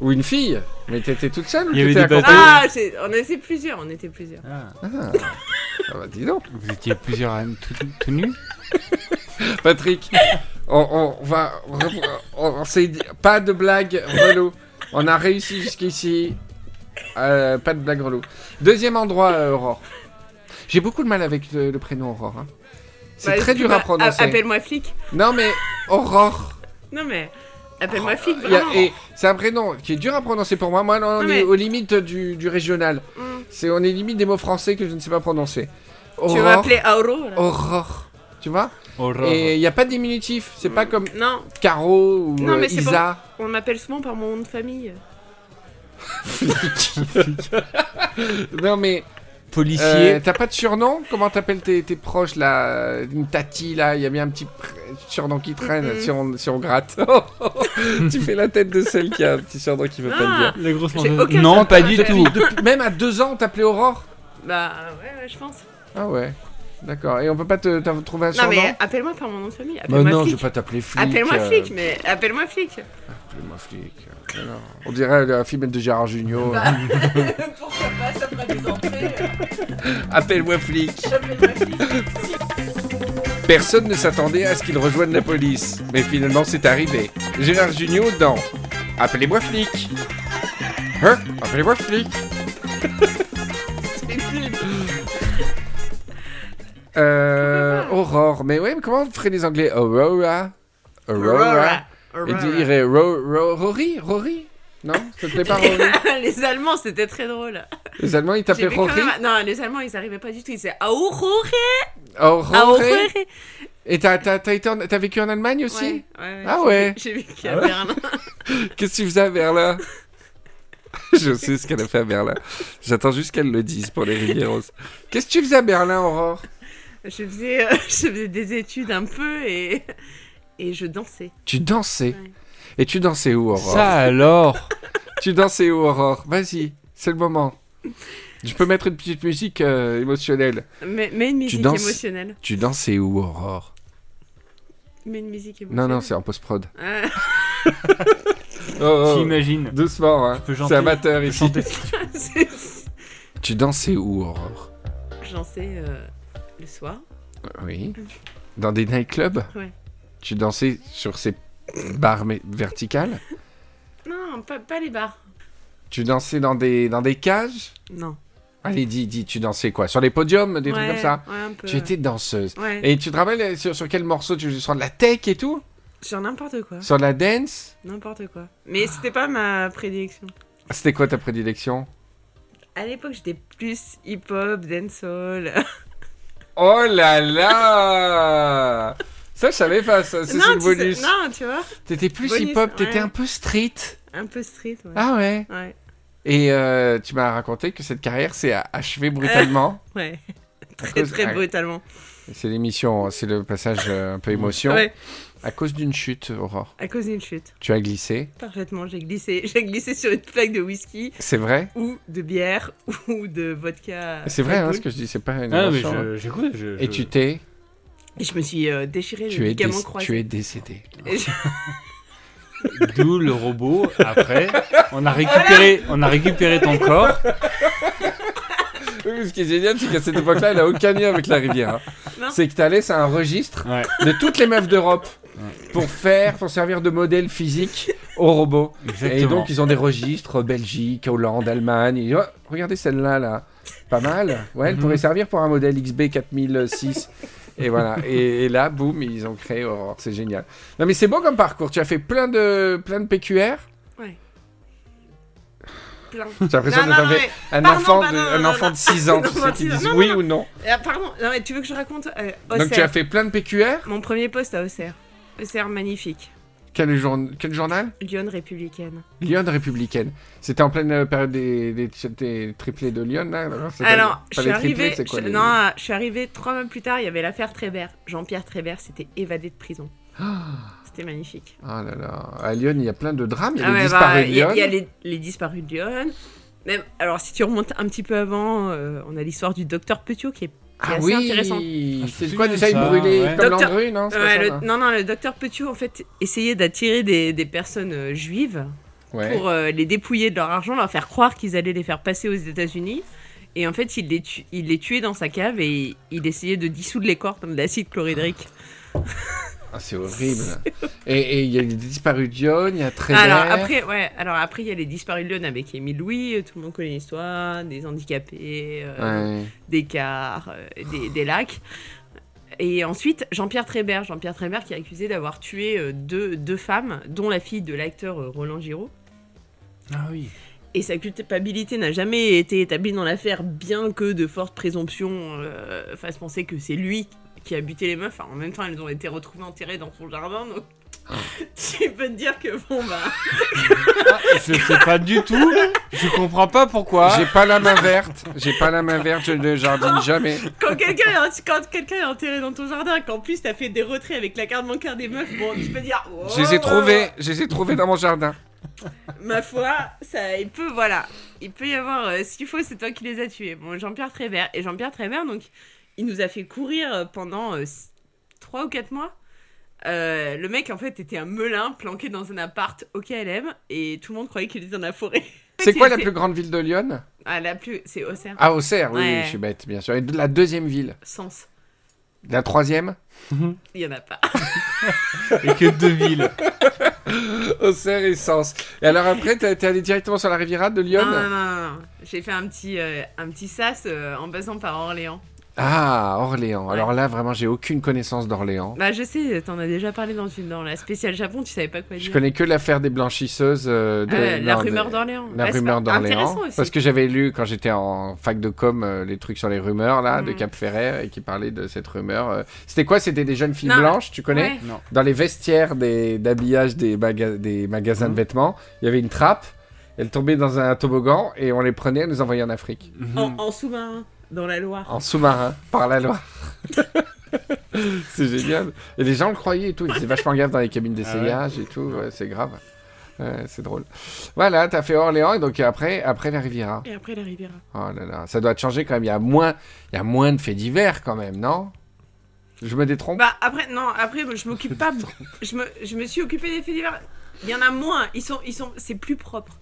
Ou une fille Mais t'étais toute seule ou t'étais accompagnée Ah, on était plusieurs, on était plusieurs. Ah. Ah. Ah bah dis donc Vous étiez plusieurs à- tout, tout nus Patrick, on, on va... On, on pas de blague relou. On a réussi jusqu'ici. Euh, pas de blague relou. Deuxième endroit, euh, Aurore. J'ai beaucoup de mal avec le, le prénom Aurore. hein. C'est Bah, très tu dur à prononcer. Appelle-moi flic. Non mais Aurore. Non, mais. Appelle-moi flic, a- et c'est un prénom qui est dur à prononcer pour moi. Moi, on Non, est mais- aux limites du, du régional. Mm. C'est, on est limite des mots français que je ne sais pas prononcer. Tu Aurore. vas m'appeler Auro là. Aurore. Tu vois? Aurore. Et il n'y a pas de diminutif. C'est pas comme Non, Caro ou Non, euh, mais c'est Isa. on m'appelle souvent par mon nom de famille. non mais Policier. euh, t'as pas de surnom? Comment t'appelles tes, tes proches là? Une tati là, il y a bien un petit pr- surnom qui traîne si, on, si on gratte. tu fais la tête de celle qui a un petit surnom qui veut pas le Ah, dire. Non, pas du tout. Depuis- même à deux ans, on t'appelait Aurore? Bah ouais, ouais, je pense. Ah ouais. D'accord. Et on peut pas te t'as trouvé un Non, surnom mais appelle-moi par mon nom de famille. Bah Appelle-moi non, je vais pas t'appeler flic. Appelle-moi euh, flic, mais appelle-moi flic. Appelle-moi flic. non. On dirait un film de Gérard Junior. Bah. Pourquoi pas, ça fera des entrées. Appelle-moi flic. Appelle-moi flic. Personne ne s'attendait à ce qu'il rejoigne la police, mais finalement c'est arrivé. Gérard Junior dans Appelez-moi flic. Hein? Appelez-moi flic. Euh, Aurore, mais ouais, mais comment on ferait les Anglais? Aurora Aurora. Et dirait Ro- Ro- Rory? Rory? Non? Ça te plaît pas Rory? Les Allemands, c'était très drôle. Les Allemands ils t'appelaient Rory? même- Non, les Allemands, ils arrivaient pas du tout. Ils disaient Aurore. Aurore. Et t'as t'as- t'as été en- t'as vécu en Allemagne aussi? Ouais, ouais, ouais. Ah ouais? J'ai vécu à Ah ouais? Berlin. Qu'est-ce que tu faisais à Berlin? Je sais ce qu'elle a fait à Berlin. J'attends juste qu'elle le dise pour les Rivieros. Qu'est-ce que tu faisais à Berlin, Aurore? Je faisais, euh, je faisais des études un peu et, et je dansais. Tu dansais. Ouais. Et tu dansais où, Aurore Ça alors? Tu dansais où, Aurore? Vas-y, c'est le moment. Je peux mettre une petite musique euh, émotionnelle. Mais, mais une musique danses émotionnelle. Tu dansais où, Aurore? Mais une musique Non, émotionnelle. non, c'est en post-prod. Ah, Oh, oh, T'imagines Doucement, hein. peux C'est amateur Tu ici. Tu dansais où, Aurore? Je dansais euh, le soir. Oui. Dans des nightclubs Ouais. Tu dansais sur ces barres mé- verticales Non, pas, pas les bars. Tu dansais dans des, dans des cages Non. Allez, dis, dis, tu dansais quoi? Sur les podiums, des trucs Ouais, comme ça? Ouais, un peu. Tu étais danseuse. Ouais. Et tu te rappelles euh, sur, sur quel morceau tu Sur de la tech et tout? Sur n'importe quoi. Sur de la dance? N'importe quoi. Mais c'était pas ma prédilection. C'était quoi ta prédilection? À l'époque, j'étais plus hip-hop, dancehall. Oh là là Ça, je savais pas, ça, c'est le sais- bonus. non, tu vois. T'étais plus hip-hop, t'étais un peu street. Un peu street, ouais. Ah ouais Ouais. Et euh, tu m'as raconté que cette carrière s'est achevée brutalement. Ouais. Très, cause- très ouais. brutalement. C'est l'émission, c'est le passage euh, un peu émotion. Ouais. À cause d'une chute, Aurore. À cause d'une chute. Tu as glissé. Parfaitement, j'ai glissé. J'ai glissé sur une plaque de whisky C'est vrai ou de bière ou de vodka. C'est vrai, hein, ce que je dis, c'est pas une Ah, mais invention, hein. je- j'écoute. je- Et je- tu t'es, Et je me suis euh, déchiré tu le es, ligament déc- croisé. tu es décédé. Et je- D'où le robot. Après, on a récupéré, on a récupéré ton corps. Oui, ce qui est génial, c'est qu'à cette époque-là, elle a aucun lien avec la rivière. Non. C'est que t'as laissé un registre Ouais. de toutes les meufs d'Europe pour faire, pour servir de modèle physique aux robots. Exactement. Et donc, ils ont des registres Belgique, Hollande, Allemagne. Et, oh, regardez celle-là, là. Pas mal. Ouais, elle Mhm. pourrait servir pour un modèle XB 4006. Et voilà. Et, et là, boum, ils ont créé Aurore. C'est génial. Non, mais c'est beau comme parcours. Tu as fait plein de, plein de PQR. plein. J'ai l'impression d'être mais- un pardon, enfant, pardon, de, un non, enfant non. de 6 ans, tu sais, qui disent non, oui non. ou non. Ah, pardon, non, mais tu veux que je raconte euh, Donc tu as fait plein de PQR Mon premier poste à Auxerre. Auxerre magnifique. quel, jour- quel journal? Lyon républicaine. Lyon républicaine. C'était en pleine euh, période des, des, des triplés de Lyon, là alors, je suis triplés, arrivée. c'est quoi, je- les- Non, je suis arrivée trois mois plus tard. Il y avait l'affaire Trébert. Jean-Pierre Trébert s'était évadé de prison. C'était magnifique. Oh là là. À Lyon, il y a plein de drames. Il y a Ah les ouais, disparus bah, de Lyon. il y a les, les disparus de Lyon. Même, alors, si tu remontes un petit peu avant, euh, on a l'histoire du docteur Petiot qui est Ah assez oui, intéressant. Ah, c'est quoi déjà Il ça, brûlait ouais. comme Docteur- non pas Ouais, ça, le- non non, non, le docteur Petiot, en fait, essayait d'attirer des, des personnes euh, juives Ouais. pour euh, les dépouiller de leur argent, leur faire croire qu'ils allaient les faire passer aux États-Unis. Et en fait, il les, tu- il les tuait dans sa cave et il essayait de dissoudre les corps dans de l'acide chlorhydrique. Ah, c'est horrible. et il y a les disparus de Lyon, il y a Trébert. Alors après, ouais, alors après, il y a les disparus de Lyon avec Émile Louis, euh, tout le monde connaît l'histoire, des handicapés, euh, Ouais. des cars, euh, des, des lacs. Et ensuite, Jean-Pierre Trébert, Jean-Pierre Trébert qui est accusé d'avoir tué deux, deux femmes, dont la fille de l'acteur Roland Giraud. Ah oui. Et sa culpabilité n'a jamais été établie dans l'affaire, bien que de fortes présomptions euh, fassent penser que c'est lui qui a buté les meufs. Enfin, en même temps, elles ont été retrouvées enterrées dans son jardin, donc tu peux te dire que bon bah. Je sais pas du tout. Je comprends pas pourquoi. J'ai pas la main verte. J'ai pas la main verte, je ne jardine jamais. Quand quelqu'un est, quand quelqu'un est enterré dans ton jardin, qu'en plus t'as fait des retraits avec la carte bancaire des meufs, bon, tu peux dire. oh, Je les ai trouvés, je les ai trouvés dans mon jardin. Ma foi, ça, il peut, voilà. Il peut y avoir. euh, S'il faut, c'est toi qui les as tués. Bon, Jean-Pierre Trébert. Et Jean-Pierre Trébert, donc, il nous a fait courir euh, pendant 3 ou 4 mois. Euh, le mec, en fait, était un melun planqué dans un appart au KLM et tout le monde croyait qu'il était dans la forêt. C'est quoi la plus grande ville de Lyon? Ah, la plus. C'est Auxerre. Ah, Auxerre, oui, Ouais. je suis bête, bien sûr. Et de la deuxième ville? Sens. La troisième? Il y en a pas. Et que deux villes. Auxerre et Sens. Et alors après, t'es allé directement sur la Riviera de Lyon? Non, non, non, non, non. J'ai fait un petit, euh, un petit sas euh, en passant par Orléans. Ah, Orléans. Ouais. Alors là, vraiment, j'ai aucune connaissance d'Orléans. Bah, je sais, t'en as déjà parlé dans, une, dans la spéciale Japon, tu savais pas quoi dire. Je connais que l'affaire des blanchisseuses. euh, de, Euh, la non, rumeur de- d'Orléans. La rumeur d'Orléans. Parce que j'avais lu quand j'étais en fac de com euh, les trucs sur les rumeurs là de Mhm. Cap Ferret et qui parlaient de cette rumeur. euh. C'était quoi? C'était des jeunes filles Non, blanches, tu connais? Ouais. Non. Dans les vestiaires des- d'habillage des, maga- des magasins Mhm. de vêtements, il y avait une trappe. Elles tombaient dans un toboggan et on les prenait et les envoyait en Afrique. En, en sous-marin, dans la Loire. En sous-marin, par la Loire. c'est génial. Et les gens le croyaient et tout. Ils faisaient vachement gaffe dans les cabines d'essayage et tout. Ouais, c'est grave. Ouais, c'est drôle. Voilà, t'as fait Orléans et donc après, après la Riviera. Et après la Riviera. Oh là là, ça doit te changer quand même. Il y a moins, il y a moins de faits divers quand même, non? Je me détrompe Bah après, non, après, je m'occupe pas. je, me, je me suis occupé des faits divers. Il y en a moins. Ils sont, ils sont, c'est plus propre.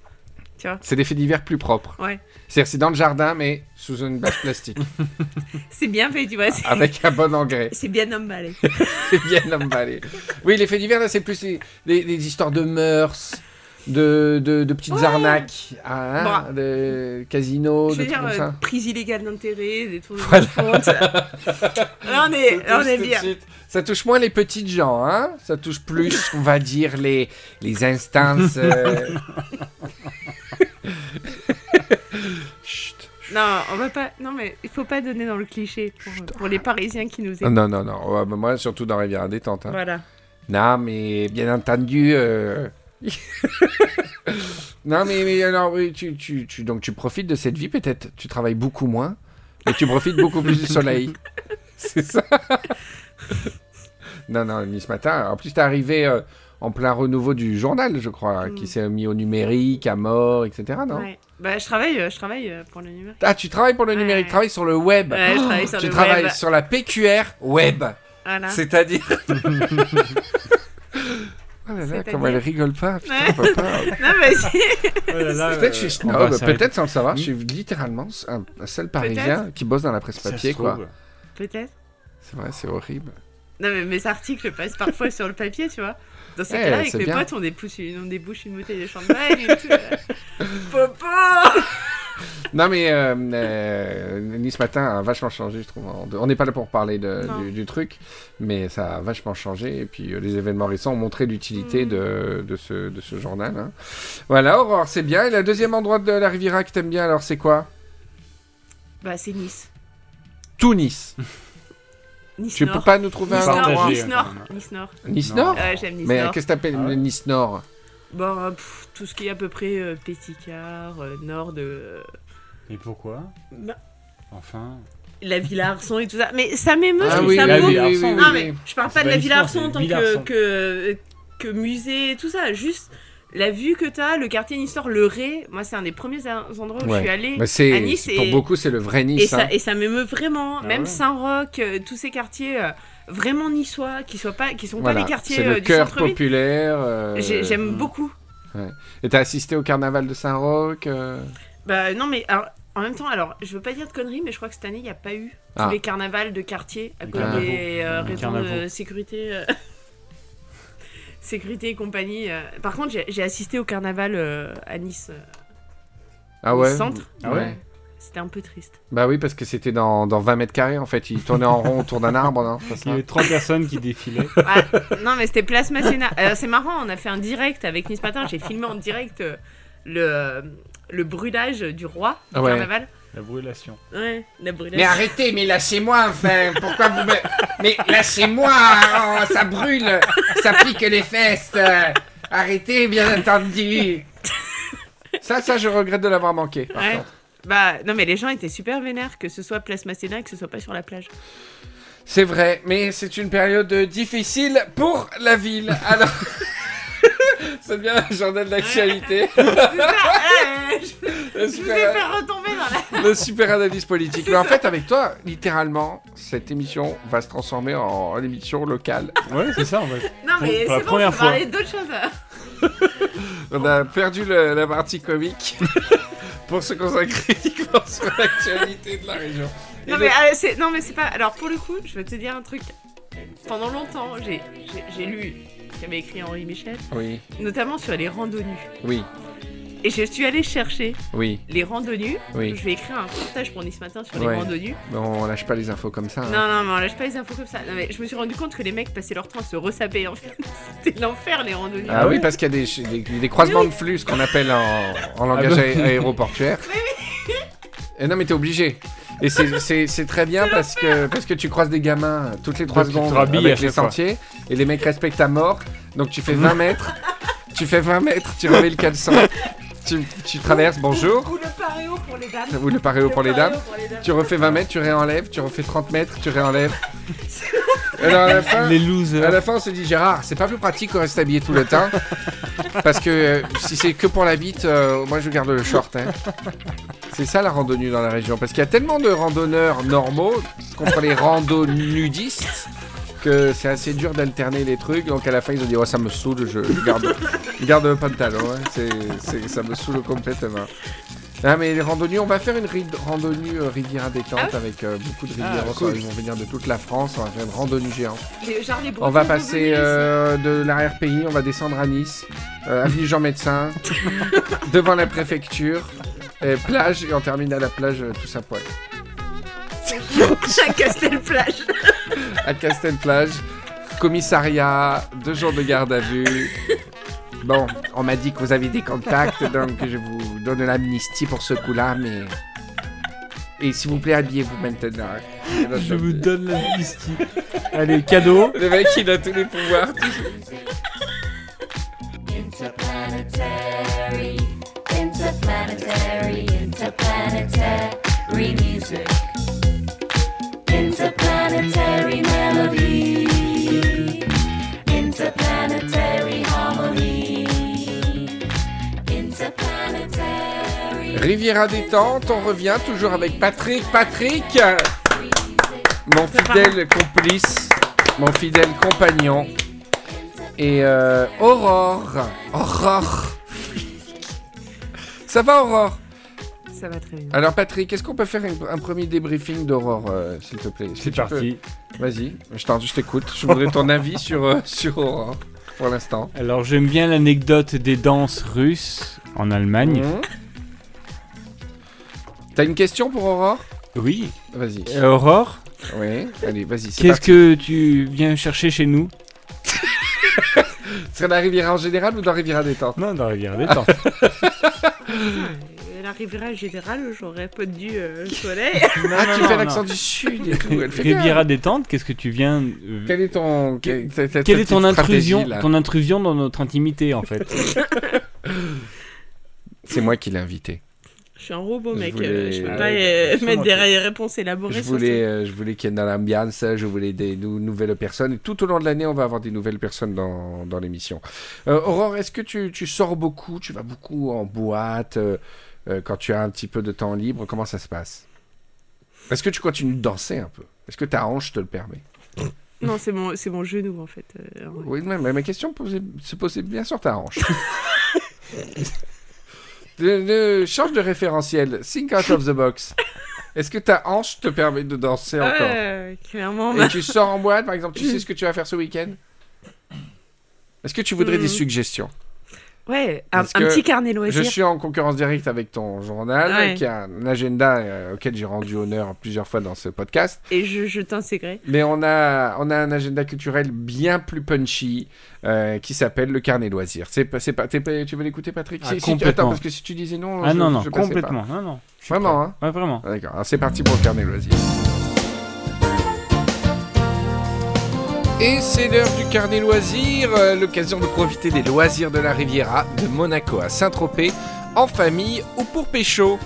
C'est des faits divers plus propres. Ouais. C'est-à-dire c'est dans le jardin mais sous une bâche plastique C'est bien fait, tu vois. Avec un bon engrais. c'est bien emballé. C'est bien emballé. Oui, les faits divers là, c'est plus les, les- les histoires de mœurs. De, de, de petites Ouais. arnaques, hein, Bah. de casinos, je de veux trucs dire, euh, ça. prise illégale d'intérêt, des trucs de Voilà. compte. Là, on est, là, on est de bien. Ça touche moins les petites gens, hein Ça touche plus, on va dire, les, les instances. euh, Chut. Non, on va pas. Non, mais il faut pas donner dans le cliché pour, pour les Parisiens qui nous écoutent. Non, non, non. Ouais, bah, moi, surtout dans Riviera Détente. Hein. Voilà. Non, mais bien entendu. euh, non, mais, mais alors, oui, tu, tu, tu, donc tu profites de cette vie, peut-être. Tu travailles beaucoup moins, mais tu profites beaucoup plus du soleil. C'est ça. non, non, ni ce matin. En plus, t'es arrivé euh, en plein renouveau du journal, je crois, Mm. qui s'est mis au numérique, à mort, etc. Non Ouais. Bah, je travaille, euh, je travaille euh, pour le numérique. Ah, tu travailles pour le Ouais. numérique, tu travailles sur le web. Ouais, je travaille sur tu le travailles web. sur la PQR web. Voilà. C'est-à-dire. oh là là, comment elle rigole pas, putain, Ouais. papa. Non, mais c'est- Oh là là, Peut-être je euh, suis snob, peut-être sans le savoir, je suis littéralement un, un seul parisien qui bosse dans la presse papier, quoi. peut-être. C'est vrai, c'est horrible. Non, mais mes articles passent parfois sur le papier, tu vois. Dans ces Eh, cas-là, avec mes bien. potes, on débouche, une, on débouche une bouteille de champagne et tout. euh. Popo Non mais euh, euh, Nice Matin a vachement changé, je trouve. On n'est pas là pour parler de- du, du truc, mais ça a vachement changé. Et puis euh, les événements récents ont montré l'utilité Mm. de, de ce, de ce journal. hein. Voilà, Aurore, c'est bien. Et le deuxième endroit de la Riviera que t'aimes bien, alors c'est quoi? Bah, c'est Nice. Tout Nice. Nice Tu peux pas nous trouver Nice un Nord, endroit Nice hein, Nord. Nice Nord. Nice Non. Nord Ouais, j'aime Nice Mais qu'est-ce que t'appelles Ah ouais Nice Nord Bon, euh, pff, tout ce qui est à peu près euh, euh, nord de euh, Et pourquoi bah, Enfin. la Villa Arson et tout ça. Mais ça m'émeut, Ah oui, ça Non, mais je parle pas de la Villa histoire, Arson en tant que, que, que musée et tout ça. Juste la vue que t'as, le quartier Nistor, le Ré. Moi, c'est un des premiers endroits où je suis allée. Bah, c'est- à Nice Pour et- beaucoup, c'est le vrai Et Nice. hein. ça, et ça m'émeut vraiment, Ah même ouais. Saint-Roch, euh, tous ces quartiers euh, vraiment niçois, qui soient pas, qui sont Voilà, pas les quartiers c'est euh, le du cœur populaire. euh, J'ai- J'aime mm. beaucoup. Et t'as assisté au carnaval de Saint-Roch euh, Bah non, mais alors, en même temps, alors je veux pas dire de conneries, mais je crois que cette année il n'y a pas eu Ah. tous les carnavals de quartier à cause des euh, raisons de sécurité. Sécurité et compagnie. euh. Par contre, j'ai assisté au carnaval euh, à Nice, euh, Ah ouais Centre. Ah ouais C'était un peu triste. Bah oui, parce que c'était dans, dans 20 mètres carrés en fait. Il tournait en rond autour d'un arbre, non C'est Il y avait trois personnes qui défilaient. Ah, non, mais c'était Place Masséna. Euh, c'est marrant, on a fait un direct avec Nice Matin. J'ai filmé en direct euh, le, le brûlage du roi du Ah ouais. carnaval. La brûlation. Ouais, la brûlage. Mais arrêtez, mais lâchez-moi enfin. Pourquoi vous me. Mais lâchez-moi oh, Ça brûle Ça pique les fesses. Arrêtez, bien entendu Ça, ça, je regrette de l'avoir manqué. par Ouais. contre. Bah non mais les gens étaient super vénères que ce soit place Masséna que ce soit pas sur la plage. C'est vrai, mais c'est une période difficile pour la ville. Alors. C'est bien un journal d'actualité. Ouais, je, vous ai super- fait retomber dans la. le super analyse politique. Mais en fait, avec toi, littéralement, cette émission va se transformer en, en émission locale. Ouais, c'est ça en fait. Non mais c'est bon, première on d'autres choses. On a perdu le- la partie comique pour se consacrer uniquement sur l'actualité de la région. Non mais euh, c'est non mais c'est pas. Alors pour le coup, je vais te dire un truc. Pendant longtemps, j'ai lu qu'avait écrit Henri Michel, Oui, notamment sur les randonnues. oui, Et je suis allée chercher oui, les randonnues. oui. Je vais écrire un reportage pour Nice Matin sur les randonnues. Mais on lâche pas les infos comme ça. hein. Non, non, mais on lâche pas les infos comme ça. Non, mais je me suis rendu compte que les mecs passaient leur temps à se ressaper. En fait, c'était l'enfer les randonnées. Ah oui, parce qu'il y a des, des, des croisements de flux, ce qu'on appelle en, en langage bah aé- aéroportuaire. Et non, mais t'es obligé. Et c'est- c'est c'est très bien parce que, parce que tu croises des gamins toutes les 3 Donc tu te secondes avec à les fois. sentiers et les mecs respectent ta mort. Donc tu fais 20 mètres, tu fais 20 mètres, tu remets le caleçon, tu, tu traverses, bonjour, Ou le paréo pour les dames. ou le paréo pour les dames. paréo pour les dames. Tu refais 20 mètres, tu réenlèves, tu refais 30 mètres, tu réenlèves. Alors à la fin, Les à losers. la fin, on se dit Gérard, c'est pas plus pratique qu'on reste habillé tout le temps Parce que euh, si c'est que pour la bite, euh, moi je garde le short. hein. C'est ça la randonnée dans la région. Parce qu'il y a tellement de randonneurs normaux contre les randonnudistes que c'est assez dur d'alterner les trucs. Donc à la fin, ils ont dit Oh, ça me saoule, je, je garde, je garde le pantalon. hein. C'est- ça me saoule complètement. Ah mais les randonnées, on va faire une randonnée euh, Riviera détente Ah avec euh, beaucoup de Ah, rivières. cool. Ils vont venir de toute la France, on va faire une randonnée géante. Les- genre les On va passer euh, de l'arrière-pays, on va descendre à Nice, euh, avenue Jean Médecin, devant la préfecture, et plage, et on termine à la plage euh, tous à poil. Chaque Castelplage. À Castelplage, commissariat, deux jours de garde à vue. Bon, on m'a dit que vous avez des contacts, donc je vous donne l'amnistie pour ce coup-là, mais... Et s'il vous plaît, habillez-vous maintenant. Je vous donne l'amnistie. Allez, cadeau. Le mec, il a tous les pouvoirs. Interplanetary, interplanetary, interplanetary music. Interplanetary Riviera détente, on revient toujours avec Patrick. Patrick Mon fidèle complice, mon fidèle compagnon. Et euh, Aurore. Aurore. Ça va Aurore? Ça va très bien. Alors Patrick, est-ce qu'on peut faire un, un premier débriefing d'Aurore, euh, s'il te plaît? Si C'est parti. Vas-y, je t'écoute. Je voudrais ton avis sur, euh, sur Aurore, pour l'instant. Alors j'aime bien l'anecdote des danses russes en Allemagne. Mhm. T'as une question pour Aurore? Oui. Vas-y. Euh, Aurore, Oui, allez, vas-y. c'est qu'est-ce parti. que tu viens chercher chez nous? C'est la Riviera en général ou dans la Riviera détente Non, dans la rivière détente. Euh, La Riviera générale, j'aurais pas dû euh, le soleil. Ah, tu fais l'accent du sud et tout. Elle fait bien. Riviera détente, qu'est-ce que tu viens euh, Quel est ton. Quel- ta- ta- ta Quelle est ton petite intrusion, là? ton intrusion dans notre intimité en fait? C'est moi qui l'ai invité. Je suis un robot, Je mec. voulais- euh, Je peux Ah pas ouais, euh, bah, mettre des réponses élaborées Je voulais, euh, je voulais qu'il y ait dans l'ambiance, je voulais des nou- nouvelles personnes. Et tout au long de l'année, on va avoir des nouvelles personnes dans, dans l'émission. Euh, Aurore, est-ce que tu, tu sors beaucoup? Tu vas beaucoup en boîte euh, euh, quand tu as un petit peu de temps libre? Comment ça se passe? Est-ce que tu continues de danser un peu? Est-ce que ta hanche te le permet? Non, c'est mon, mon genou en fait. euh. Oui, mais ma question se posait bien sur ta hanche. De- de- change de référentiel. Think out of the box. Est-ce que ta hanche te permet de danser encore? Ouais, clairement. Et tu sors en boîte, par exemple, tu sais ce que tu vas faire ce week-end? Est-ce que tu voudrais des Hmm. suggestions? Ouais, un, petit carnet Je loisir. suis en concurrence directe avec ton journal, Ouais. qui a un agenda euh, auquel j'ai rendu honneur plusieurs fois dans ce podcast. Et je, je t'inségrerai. Mais on a, on a un agenda culturel bien plus punchy euh, qui s'appelle le carnet loisirs. C'est pas, c'est pas, tu veux l'écouter, Patrick? Ah, Si- si tu- complètement. Attends, parce que si tu disais non, Ah je- non, non, je complètement. Non, non. je Vraiment, prêt. hein? Ouais, vraiment. Ah, D'accord, alors c'est parti pour le carnet loisirs. Et c'est l'heure du carnet loisirs, euh, l'occasion de profiter des loisirs de la Riviera, de Monaco à Saint-Tropez, en famille ou pour pécho.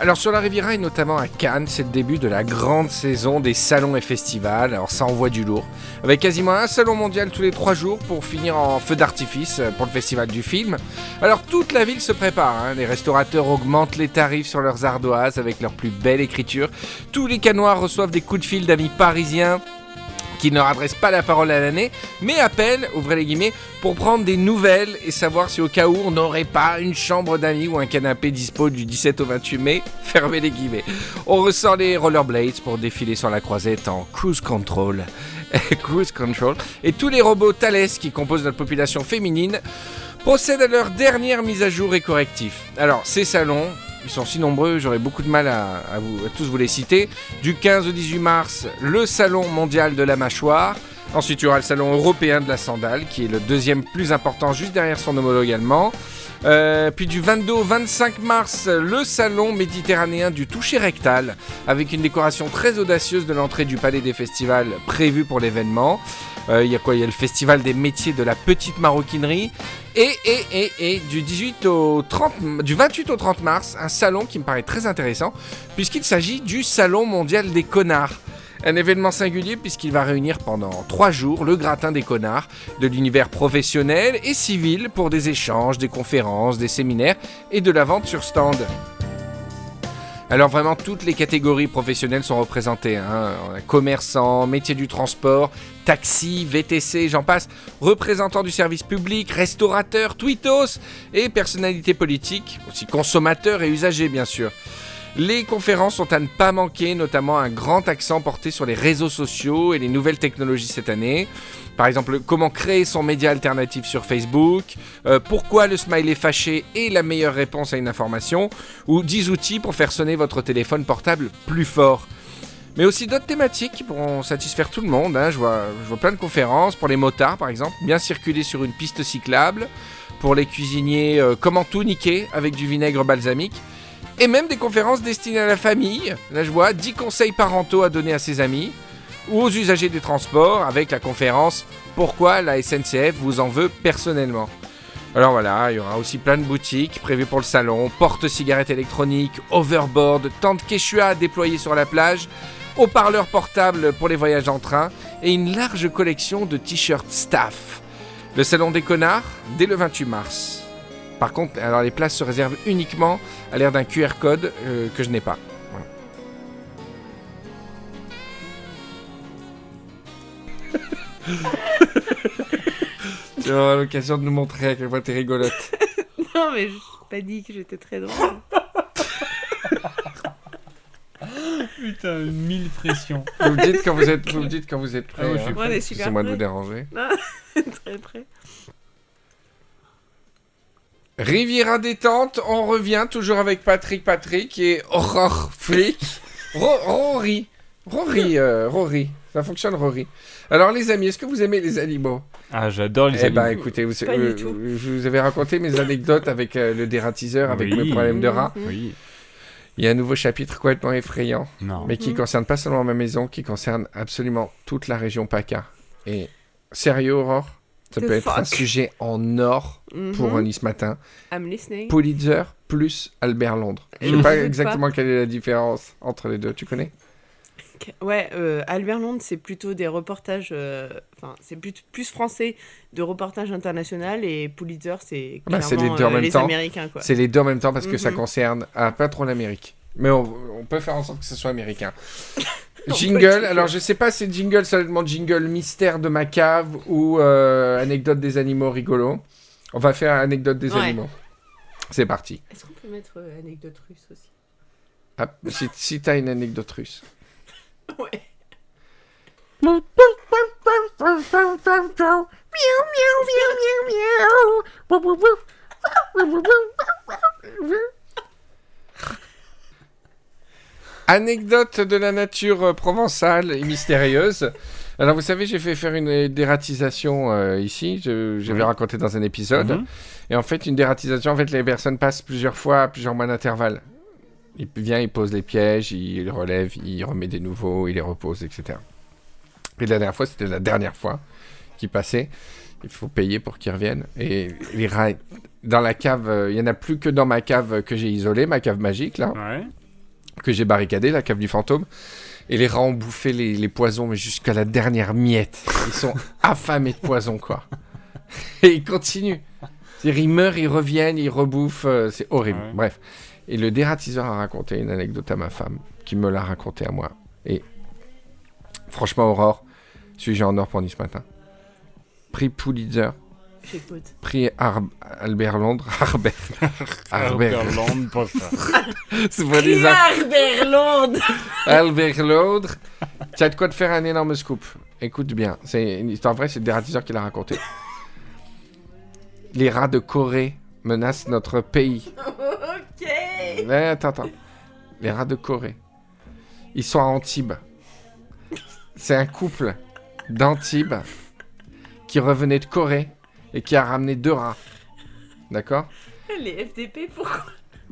Alors sur la Riviera et notamment à Cannes, c'est le début de la grande saison des salons et festivals, alors ça envoie du lourd, avec quasiment un salon mondial tous les trois jours pour finir en feu d'artifice euh, pour le festival du film. Alors toute la ville se prépare, hein. les restaurateurs augmentent les tarifs sur leurs ardoises avec leur plus belle écriture, tous les canois reçoivent des coups de fil d'amis parisiens qui ne leur adressent pas la parole à l'année, mais appellent, ouvrez les guillemets, pour prendre des nouvelles et savoir si au cas où on n'aurait pas une chambre d'amis ou un canapé dispo du 17 au 28 mai, fermez les guillemets. On ressort les rollerblades pour défiler sur la croisette en cruise control. cruise control. Et tous les robots Thales qui composent notre population féminine procèdent à leur dernière mise à jour et correctif. Alors, ces salons, ils sont si nombreux, j'aurais beaucoup de mal à, vous, tous vous les citer. Du 15 au 18 mars, le salon mondial de la mâchoire. Ensuite, il y aura le salon européen de la sandale, qui est le deuxième plus important, juste derrière son homologue allemand. Euh, puis du 22 au 25 mars, le salon méditerranéen du toucher rectal, avec une décoration très audacieuse de l'entrée du palais des festivals prévue pour l'événement. Euh, Il y a quoi? Il y a le festival des métiers de la petite maroquinerie. Et, du, 18 au 30, du 28 au 30 mars, un salon qui me paraît très intéressant, puisqu'il s'agit du Salon mondial des connards. Un événement singulier puisqu'il va réunir pendant trois jours le gratin des connards de l'univers professionnel et civil pour des échanges, des conférences, des séminaires et de la vente sur stand. Alors vraiment toutes les catégories professionnelles sont représentées. Hein. Commerçants, métiers du transport, taxi, VTC, j'en passe, représentants du service public, restaurateurs, tweetos et personnalités politiques, aussi consommateurs et usagers bien sûr. Les conférences sont à ne pas manquer, notamment un grand accent porté sur les réseaux sociaux et les nouvelles technologies cette année. Par exemple, comment créer son média alternatif sur Facebook, euh, pourquoi le smiley fâché est la meilleure réponse à une information, ou 10 outils pour faire sonner votre téléphone portable plus fort. Mais aussi d'autres thématiques qui pourront satisfaire tout le monde. hein. Je, vois, plein de conférences pour les motards, par exemple, bien circuler sur une piste cyclable. Pour les cuisiniers, euh, comment tout niquer avec du vinaigre balsamique. Et même des conférences destinées à la famille. Là, je vois 10 conseils parentaux à donner à ses amis. Ou aux usagers des transports avec la conférence Pourquoi la SNCF vous en veut personnellement? Alors voilà, il y aura aussi plein de boutiques prévues pour le salon, porte-cigarettes électroniques, overboard, tentes Quechua déployées sur la plage, haut-parleurs portables pour les voyages en train et une large collection de t-shirts staff. Le salon des connards, dès le 28 mars. Par contre, alors les places se réservent uniquement à l'air d'un QR code euh, que je n'ai pas. Voilà. tu auras l'occasion de nous montrer à quel point t'es rigolote. Non, mais je n'ai pas dit que j'étais très drôle. Putain, mille pressions. Vous me dites quand vous êtes, vous me dites quand vous êtes prêt. Ah ouais, je hein. super Excusez-moi de vous prêts. déranger. Non, très près. Riviera détente, on revient toujours avec Patrick Patrick et Aurore Flick. Ro- Rory. Rory, euh, Rory. Ça fonctionne, Rory. Alors, les amis, est-ce que vous aimez les animaux? Ah, j'adore les Eh ben, animaux. écoutez, vous, euh, je vous avais raconté mes anecdotes avec euh, le dératiseur, avec Oui. mes problèmes de rats. Oui. Il y a un nouveau chapitre complètement effrayant, Non. mais qui concerne pas seulement ma maison, qui concerne absolument toute la région PACA. Et sérieux, Aurore? Ça The peut être un sujet en or pour Mhm. Nice Matin. I'm listening. Pulitzer plus Albert Londres. Je Je sais pas exactement quelle est la différence entre les deux, tu connais? Ouais, euh, Albert Londres, c'est plutôt des reportages. euh, Enfin, c'est plus, plus français de reportages internationaux et Pulitzer, c'est Ah bah, les deux en euh, même les temps. Américains, quoi. C'est les deux en même temps parce que ça Mhm. concerne ah, pas trop l'Amérique. Mais on, on peut faire en sorte que ce soit américain. Jingle, alors je sais pas si c'est jingle seulement jingle mystère de ma cave ou euh, anecdote des animaux rigolo. On va faire anecdote des Ouais. animaux. C'est parti. Est-ce qu'on peut mettre euh, anecdote russe aussi? Ah, si si t'as une anecdote russe. Ouais. Anecdote de la nature euh, provençale et mystérieuse. Alors vous savez, j'ai fait faire une dératisation euh, ici, je, je vais Oui. raconter dans un épisode. Mhm. Et en fait, une dératisation, en fait, les personnes passent plusieurs fois, à plusieurs mois d'intervalle. Il vient, il pose les pièges, il relève, il remet des nouveaux, il les repose, etc. Et la dernière fois, c'était la dernière fois qu'il passait. Il faut payer pour qu'ils reviennent. Et les rats, dans la cave, euh, il y en a plus que dans ma cave que j'ai isolée, ma cave magique, là, Ouais. que j'ai barricadée, la cave du fantôme. Et les rats ont bouffé les, les poisons, mais jusqu'à la dernière miette. Ils sont affamés de poison, quoi. Et ils continuent. Ils meurent, ils reviennent, ils rebouffent. euh, c'est horrible. Ouais. Bref. Et le dératiseur a raconté une anecdote à ma femme, qui me l'a raconté à moi. Et franchement, Aurore, sujet en or pour Nice Matin? Prix Pulitzer, J'écoute. prix Ar- Albert Londres, Arbert. Arbert. Land pour ça. C'est pour les Ar- Albert Londres Albert Londres. Tu as de quoi te faire un énorme scoop. Écoute bien, c'est une histoire vraie, c'est le dératiseur qui l'a raconté. Les rats de Corée menacent notre pays. Ok Ouais, attends, attends. Les rats de Corée. Ils sont à Antibes. C'est un couple d'Antibes qui revenait de Corée et qui a ramené deux rats. D'accord? Les FDP, pourquoi?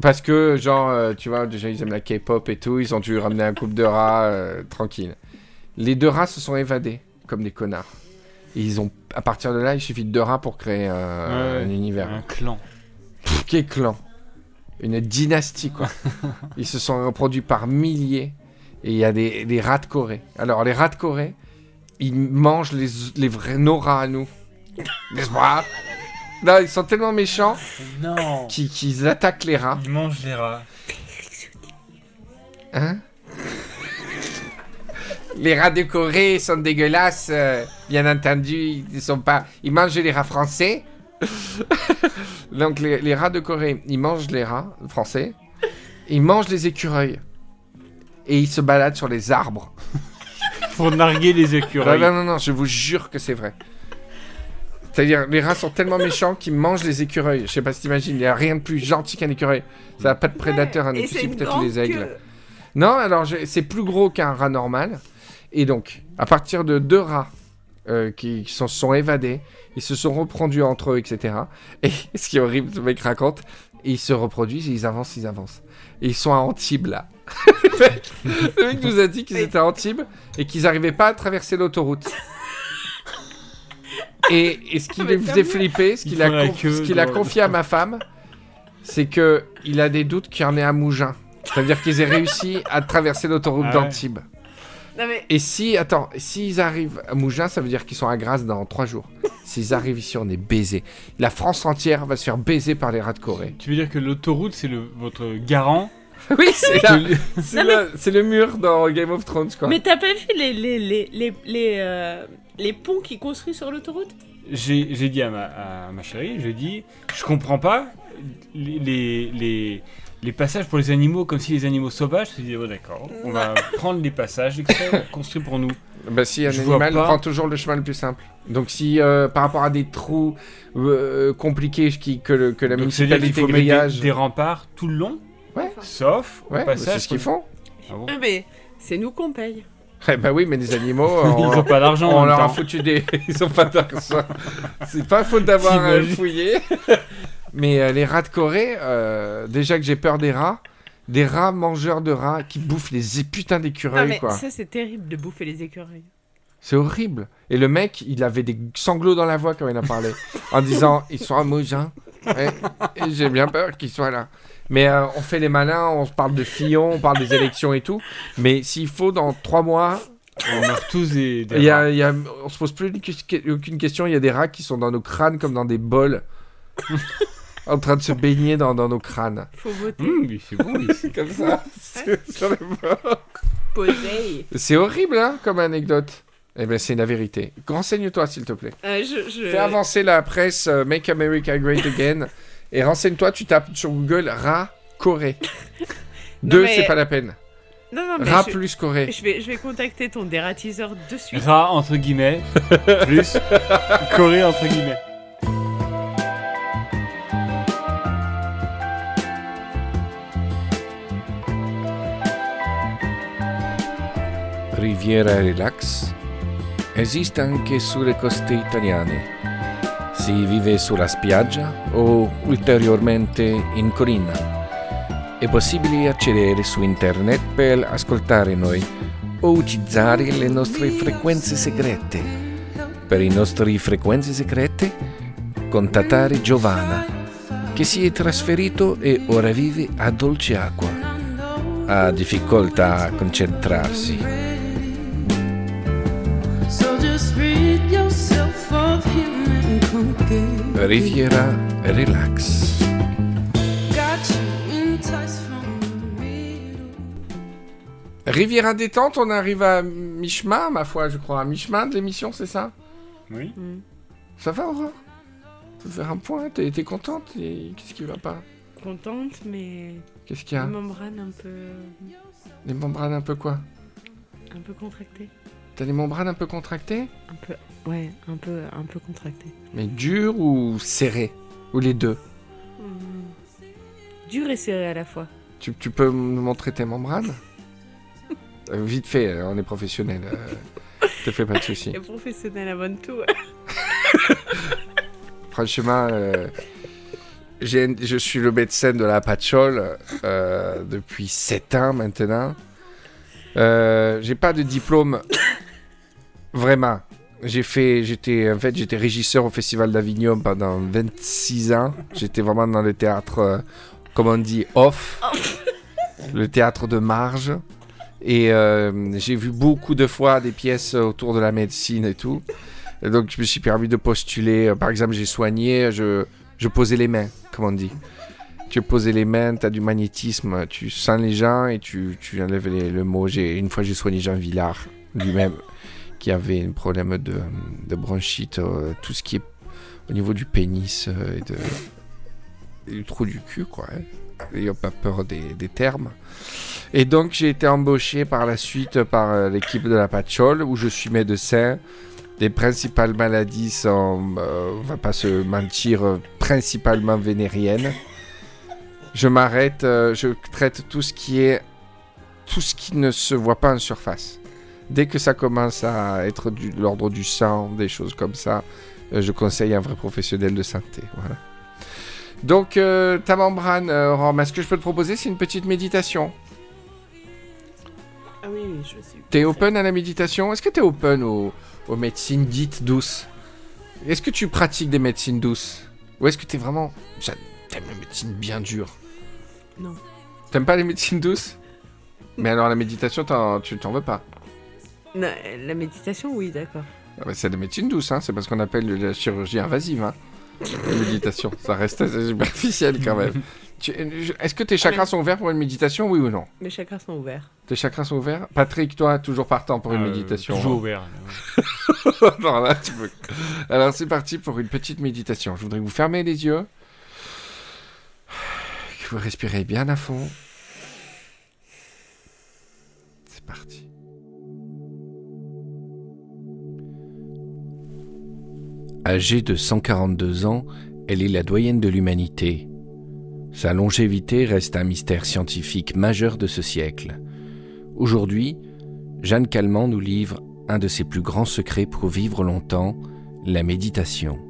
Parce que, genre, euh, tu vois, déjà, ils aiment la K-pop et tout, ils ont dû ramener un couple de rats euh, tranquille. Les deux rats se sont évadés, comme des connards. Et ils ont, à partir de là, il suffit de deux rats pour créer euh, Ouais, un univers. Un clan. Quel clan Une dynastie, quoi. Ils se sont reproduits par milliers. Et il y a des, des rats de Corée. Alors, les rats de Corée, ils mangent les, les vrais nos rats à nous. N'est-ce pas? Là, ils sont tellement méchants Non. qu'ils qu'ils attaquent les rats. Ils mangent les rats. Hein? Les rats de Corée sont dégueulasses, euh, bien entendu, ils sont pas... Ils mangent les rats français. Donc les, les rats de Corée, ils mangent les rats français, ils mangent les écureuils, et ils se baladent sur les arbres. Pour narguer les écureuils. non, non, non, je vous jure que c'est vrai. C'est-à-dire, les rats sont tellement méchants qu'ils mangent les écureuils. Je sais pas si t'imagines, il n'y a rien de plus gentil qu'un écureuil. Ça n'a pas de prédateur, un écureuil, peut-être les aigles. queue. Non, alors je- c'est plus gros qu'un rat normal. Et donc, à partir de deux rats euh, qui, qui sont, sont évadés, ils se sont reproduits entre eux, etc. Et ce qui est horrible, le mec raconte, ils se reproduisent et ils avancent, ils avancent. Et ils sont à Antibes là. le, mec, le mec nous a dit qu'ils étaient à Antibes et qu'ils n'arrivaient pas à traverser l'autoroute. Et, et ce qui tant faisait flipper, ce qu'il a, conf- ce confié à ma femme, c'est que il a des doutes qu'il y en ait à Mougins. C'est-à-dire qu'ils aient réussi à traverser l'autoroute Ah ouais. d'Antibes. Non mais Et si, attends, s'ils arrivent à Mougins, ça veut dire qu'ils sont à Grasse dans trois jours. S'ils arrivent ici, on est baisés. La France entière va se faire baiser par les rats de Corée. Tu veux dire que l'autoroute, c'est le, votre garant Oui, c'est le, c'est le mur dans Game of Thrones, quoi. Mais t'as pas vu les, les, les, les, les, euh, les ponts qu'ils construisent sur l'autoroute? J'ai j'ai dit à ma, à ma chérie, j'ai dit, je comprends pas les, les, les, passages pour les animaux comme si les animaux sauvages, je dis, oh, d'accord, on va prendre les passages construits pour nous. Bah si un Je vois animal pas. prend toujours le chemin le plus simple. Donc si euh, par rapport à des trous euh, compliqués qui, que, le- que la Donc, c'est-à-dire qu'il municipalité faut mettre grillage... des, des remparts tout le long Ouais. Sauf au Ouais, bah, passage. c'est ce qu'ils font. Ah bon Ah, mais c'est nous qu'on paye. Eh bah oui, mais les animaux, Ils on, ont pas d'argent en on même leur a temps. foutu des... Ils ont pas d'argent. C'est pas faute d'avoir euh, T'imagines fouillé. Mais euh, les rats de Corée, euh, déjà que j'ai peur des rats, des rats mangeurs de rats qui bouffent les putains Non, d'écureuils, mais quoi. ça, c'est terrible de bouffer les écureuils. C'est horrible. Et le mec, il avait des sanglots dans la voix quand il a parlé, en disant ils sont et j'ai bien peur qu'ils soient là. Mais euh, on fait les malins, on se parle de Fillon, on parle des élections et tout. Mais s'il faut, dans trois mois, On meurt tous des. des y a, rats. y a- on se pose plus aucune question. Il y a des rats qui sont dans nos crânes comme dans des bols, en train de se baigner dans, dans nos crânes. Faut voter. Hum, mais c'est bon. Comme ça, sur les bords. Poser. C'est horrible, hein, comme anecdote. Eh bien, c'est la vérité. Renseigne-toi, s'il te plaît. Euh, je, je... Fais avancer la presse euh, Make America Great Again et renseigne-toi, tu tapes sur Google rat Corée. Deux, mais- c'est pas la peine. Non, non, mais je... plus Corée. je vais, je vais contacter ton dératiseur de suite. Rat entre guillemets. plus. Corée entre guillemets. Riviera Relax esiste anche sulle coste italiane. Si vive sulla spiaggia o ulteriormente in collina. È possibile accedere su internet per ascoltare noi o utilizzare le nostre frequenze segrete. Per le nostre frequenze segrete, contattare Giovanna, che si è trasferito e ora vive a Dolce Acqua. Ha difficoltà a concentrarsi. Riviera Relax. Riviera détente, on arrive à mi-chemin, ma foi, je crois. À mi-chemin de l'émission, c'est ça? Oui. Hmm. Ça va, Aurore? Faut faire un point, t'es t'es contente? Et Qu'est-ce qui va pas? Contente, mais Qu'est-ce qu'il y a? une membrane un peu, Les membranes un peu quoi? Un peu contractée. T'as les membranes un peu contractées Un peu, ouais, un peu, un peu contractée. Mais dures ou serrées Ou les deux Hmm. Dur et serré à la fois. tu, tu peux me montrer tes membranes? Euh, Vite fait, euh, on est professionnel. euh, te fais pas de soucis. Et professionnel avant tout. Franchement, euh, je suis le médecin de la patchole depuis 7 ans maintenant. Euh, j'ai pas de diplôme vraiment. J'ai fait, j'étais, en fait, j'étais régisseur au Festival d'Avignon pendant 26 ans. J'étais vraiment dans le théâtre, euh, comme on dit, off, le théâtre de marge. Et euh, j'ai vu beaucoup de fois des pièces autour de la médecine et tout. Et donc, je me suis permis de postuler. Par exemple, j'ai soigné, je, je posais les mains, comme on dit. Tu posais les mains, tu as du magnétisme, tu sens les gens et tu, tu enlèves les- le mot. J'ai- Une fois, j'ai soigné Jean Villard, lui-même, qui avait un problème de, bronchite, euh, tout ce qui est au niveau du pénis euh, et, du trou du cul, quoi. hein. N'ayons pas peur des, termes. Et donc, j'ai été embauché par la suite par euh, l'équipe de la Patchole, où je suis médecin. Les principales maladies sont, on va pas se mentir, principalement vénériennes. Je m'arrête, je traite tout ce qui est, tout ce qui ne se voit pas en surface. Dès que ça commence à être de l'ordre du sang, des choses comme ça, euh, je conseille un vrai professionnel de santé. Voilà. Donc, euh, ta membrane, euh, Rome, ce que je peux te proposer, c'est une petite méditation? Ah oui, oui, je suis. T'es open à la méditation? Est-ce que t'es open aux, aux médecines dites douces? Est-ce que tu pratiques des médecines douces? Ou est-ce que t'es vraiment... T'aimes les médecines bien dures Non. T'aimes pas les médecines douces? Mais alors la méditation, tu t'en veux pas? Non, la méditation, oui, d'accord. Ah bah, C'est des médecines douces, hein. c'est parce qu'on appelle la chirurgie invasive. Hein. La méditation, ça reste assez superficiel quand même. Tu- je- Est-ce que tes chakras mais- sont ouverts pour une méditation, oui ou non? Mes chakras sont ouverts. Tes chakras sont ouverts? Patrick, toi, toujours partant pour une Euh, méditation Toujours hein. ouvert. Non, là, tu peux- Alors, c'est parti pour une petite méditation. Je voudrais que vous fermez les yeux. Que vous respirez bien à fond. C'est parti. Âgée de 142 ans, elle est la doyenne de l'humanité. Sa longévité reste un mystère scientifique majeur de ce siècle. Aujourd'hui, Jeanne Calment nous livre un de ses plus grands secrets pour vivre longtemps, la méditation.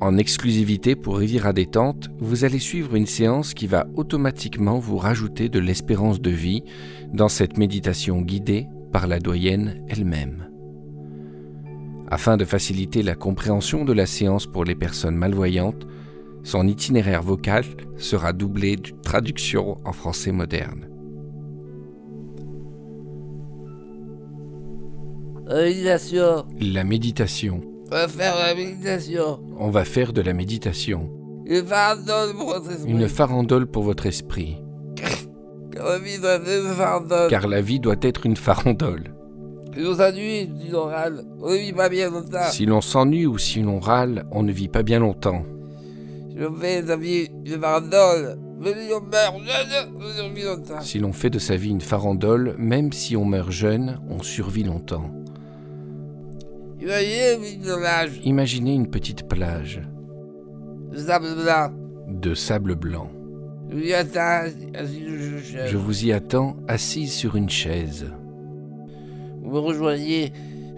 En exclusivité pour Riviera Détente, vous allez suivre une séance qui va automatiquement vous rajouter de l'espérance de vie dans cette méditation guidée par la doyenne elle-même. Afin de faciliter la compréhension de la séance pour les personnes malvoyantes, son itinéraire vocal sera doublé d'une traduction en français moderne. La méditation. La méditation. On va faire la méditation. On va faire de la méditation. Une farandole pour votre esprit. Une farandole pour votre esprit. Car la vie doit être une farandole. Car la vie doit être une farandole. Si on s'ennuie, si on râle, on ne vit pas bien longtemps. Si l'on s'ennuie ou si l'on râle, on ne vit pas bien longtemps. Si on fait de sa vie une farandole, même si on meurt jeune, on survit longtemps. Si l'on fait de sa vie une farandole, même si on meurt jeune, on survit longtemps. Imaginez une petite plage Imaginez une petite plage de sable blanc. de sable blanc. Je vous y attends, assis sur une chaise. Je vous y attends assise sur une chaise. Vous me rejoignez.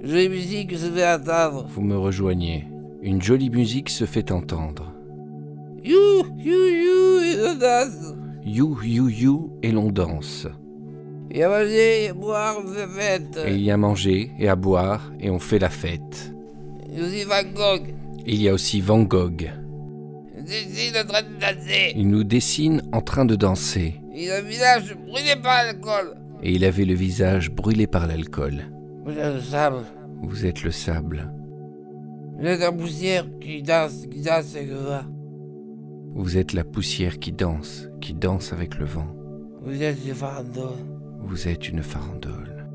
Jolie musique se fait entendre. Vous me rejoignez. Une jolie musique se fait entendre. You, you, you, et on danse. You, you, you, et l'on danse. Et à manger, et à boire, on fait fête. Et il y a à manger et à boire et on fait la fête. Et aussi Van Gogh. Il y a aussi Van Gogh. D'ici, en train de danser. Il nous dessine en train de danser. Et le village brûlé par l'alcool. Et il avait le visage brûlé par l'alcool. Vous êtes le sable. Vous êtes le sable. Vous êtes la poussière qui danse, qui danse avec le vent. Vous êtes la poussière qui danse, qui danse avec le vent. Vous êtes une farandole. Vous êtes une farandole.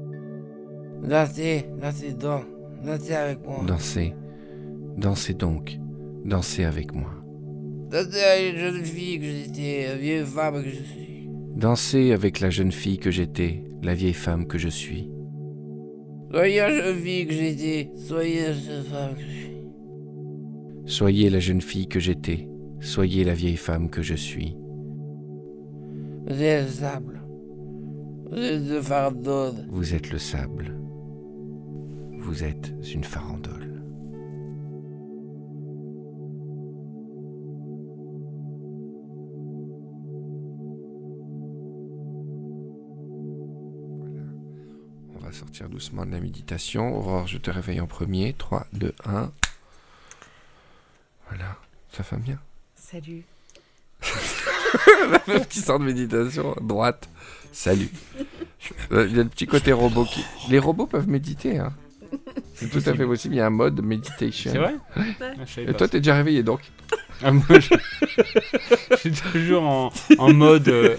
Dansez, dansez donc. Dansez avec moi. Dansez, dansez donc, dansez avec moi. Dansez avec une jeune fille que j'étais, vieille femme que je suis. Dansez avec la jeune fille que j'étais, la vieille femme que je suis. Soyez la jeune fille que j'étais, soyez la jeune femme que je suis. Soyez la jeune fille que j'étais, soyez la vieille femme que je suis. Vous êtes le sable. Vous êtes le fardeau. Vous êtes le sable. Vous êtes une farandole. Sortir doucement de la méditation. Aurore, je te réveille en premier. 3, 2, 1. Voilà. Ça va bien? Salut. La meuf qui sort de méditation, droite. Salut. Euh, Il y a le petit côté robot qui. Les robots peuvent méditer, hein. C'est tout à fait possible. Il y a un mode meditation. C'est vrai? Ouais. Ah, Et toi, t'es déjà réveillé donc? Ah, moi, je... je suis toujours en, en mode. euh,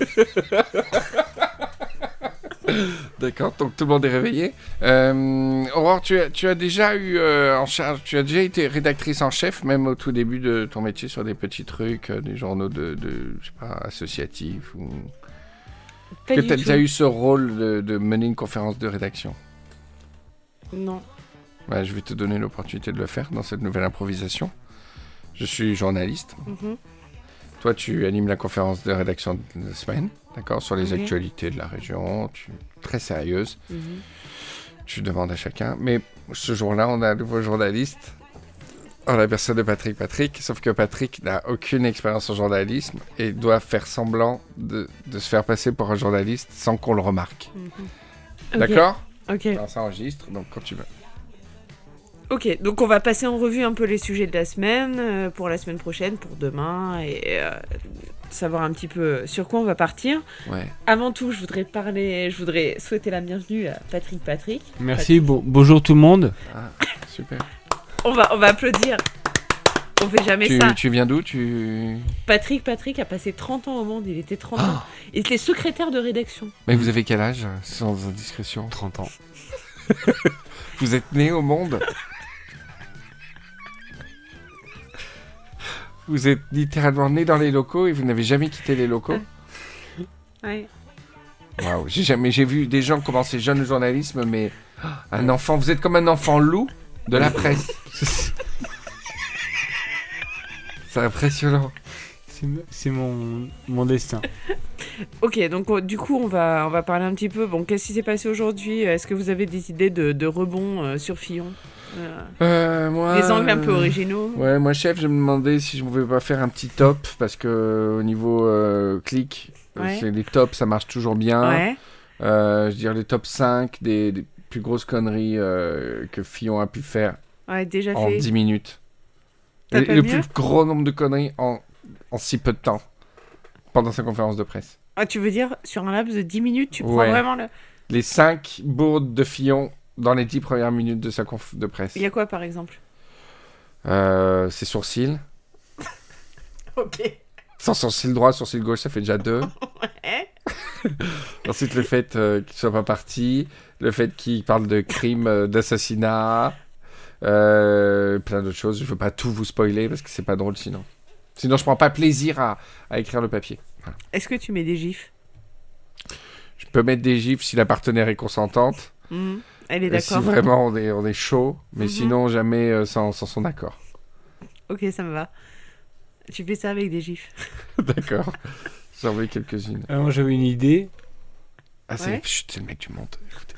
D'accord, donc tout le monde est réveillé. Euh, Aurore, tu as, tu as déjà eu euh, en charge, tu as déjà été rédactrice en chef, même au tout début de ton métier, sur des petits trucs, euh, des journaux de, de, je sais pas, associatifs ou. Pas que du tu as déjà eu ce rôle de, de mener une conférence de rédaction? Non. Ouais, je vais te donner l'opportunité de le faire dans cette nouvelle improvisation. Je suis journaliste. Mhm. Toi, tu animes la conférence de rédaction de la semaine, d'accord, sur les actualités de la région. Tu très sérieuse. Mhm. Tu demandes à chacun. Mais ce jour-là, on a un nouveau journaliste. En la personne de Patrick Patrick, sauf que Patrick n'a aucune expérience en journalisme et doit faire semblant de, de se faire passer pour un journaliste sans qu'on le remarque. Ok. D'accord? Ok. Alors, ça enregistre, donc quand tu veux. Ok, donc on va passer en revue un peu les sujets de la semaine euh, pour la semaine prochaine, pour demain, et euh, savoir un petit peu sur quoi on va partir. Ouais. Avant tout, je voudrais parler, je voudrais souhaiter la bienvenue à Patrick Patrick. Merci, bon, bonjour tout le monde. Ah, super. On va, on va applaudir. On fait jamais Tu, ça. tu viens d'où tu... Patrick Patrick a passé 30 ans au monde, il était 30 ans. Il était secrétaire de rédaction. Mais vous avez quel âge, sans indiscrétion? 30 ans. Vous êtes né au monde? Vous êtes littéralement né dans les locaux et vous n'avez jamais quitté les locaux Ouais. Waouh, j'ai jamais j'ai vu des gens commencer jeune au journalisme, mais un enfant, vous êtes comme un enfant loup de la presse. C'est impressionnant. C'est mon, mon destin. Ok, donc on- du coup, on va, on va parler un petit peu. Bon, qu'est-ce qui s'est passé aujourd'hui? Est-ce que vous avez des idées de, de rebond euh, sur Fillon? Euh, Euh, moi, Des angles un peu euh, originaux? Ouais, moi chef, je me demandais si je pouvais pas faire un petit top parce que euh, au niveau euh, clic, euh, Ouais. c'est les tops, ça marche toujours bien. Ouais. Euh, je veux dire les top 5 des, des plus grosses conneries euh, que Fillon a pu faire Ouais, déjà en fait. 10 minutes. Le, le plus gros nombre de conneries en, en si peu de temps pendant sa conférence de presse. Ah, tu veux dire, sur un laps de 10 minutes, tu prends Ouais. vraiment le. Les 5 bourdes de Fillon dans les 10 premières minutes de sa conf de presse. Il y a quoi par exemple? Euh, ses sourcils. Ok. Sans sourcil droit, sourcil gauche, ça fait déjà deux. Ouais. Ensuite, le fait euh, qu'il soit pas parti, le fait qu'il parle de crime, euh, d'assassinat, euh, plein d'autres choses. Je veux pas tout vous spoiler parce que c'est pas drôle sinon. Sinon, je prends pas plaisir à, à écrire le papier. Voilà. Est-ce que tu mets des gifs? Je peux mettre des gifs si la partenaire est consentante. Mhm. Elle est si d'accord. vraiment on est, on est chaud, mais Mhm. sinon jamais euh, sans, sans son accord. Ok, ça me va. Tu fais ça avec des gifs. D'accord. J'en veux quelques-unes. Alors, moi, j'avais une idée. Ah, c'est Ouais. Le mec du monde. Écoutez.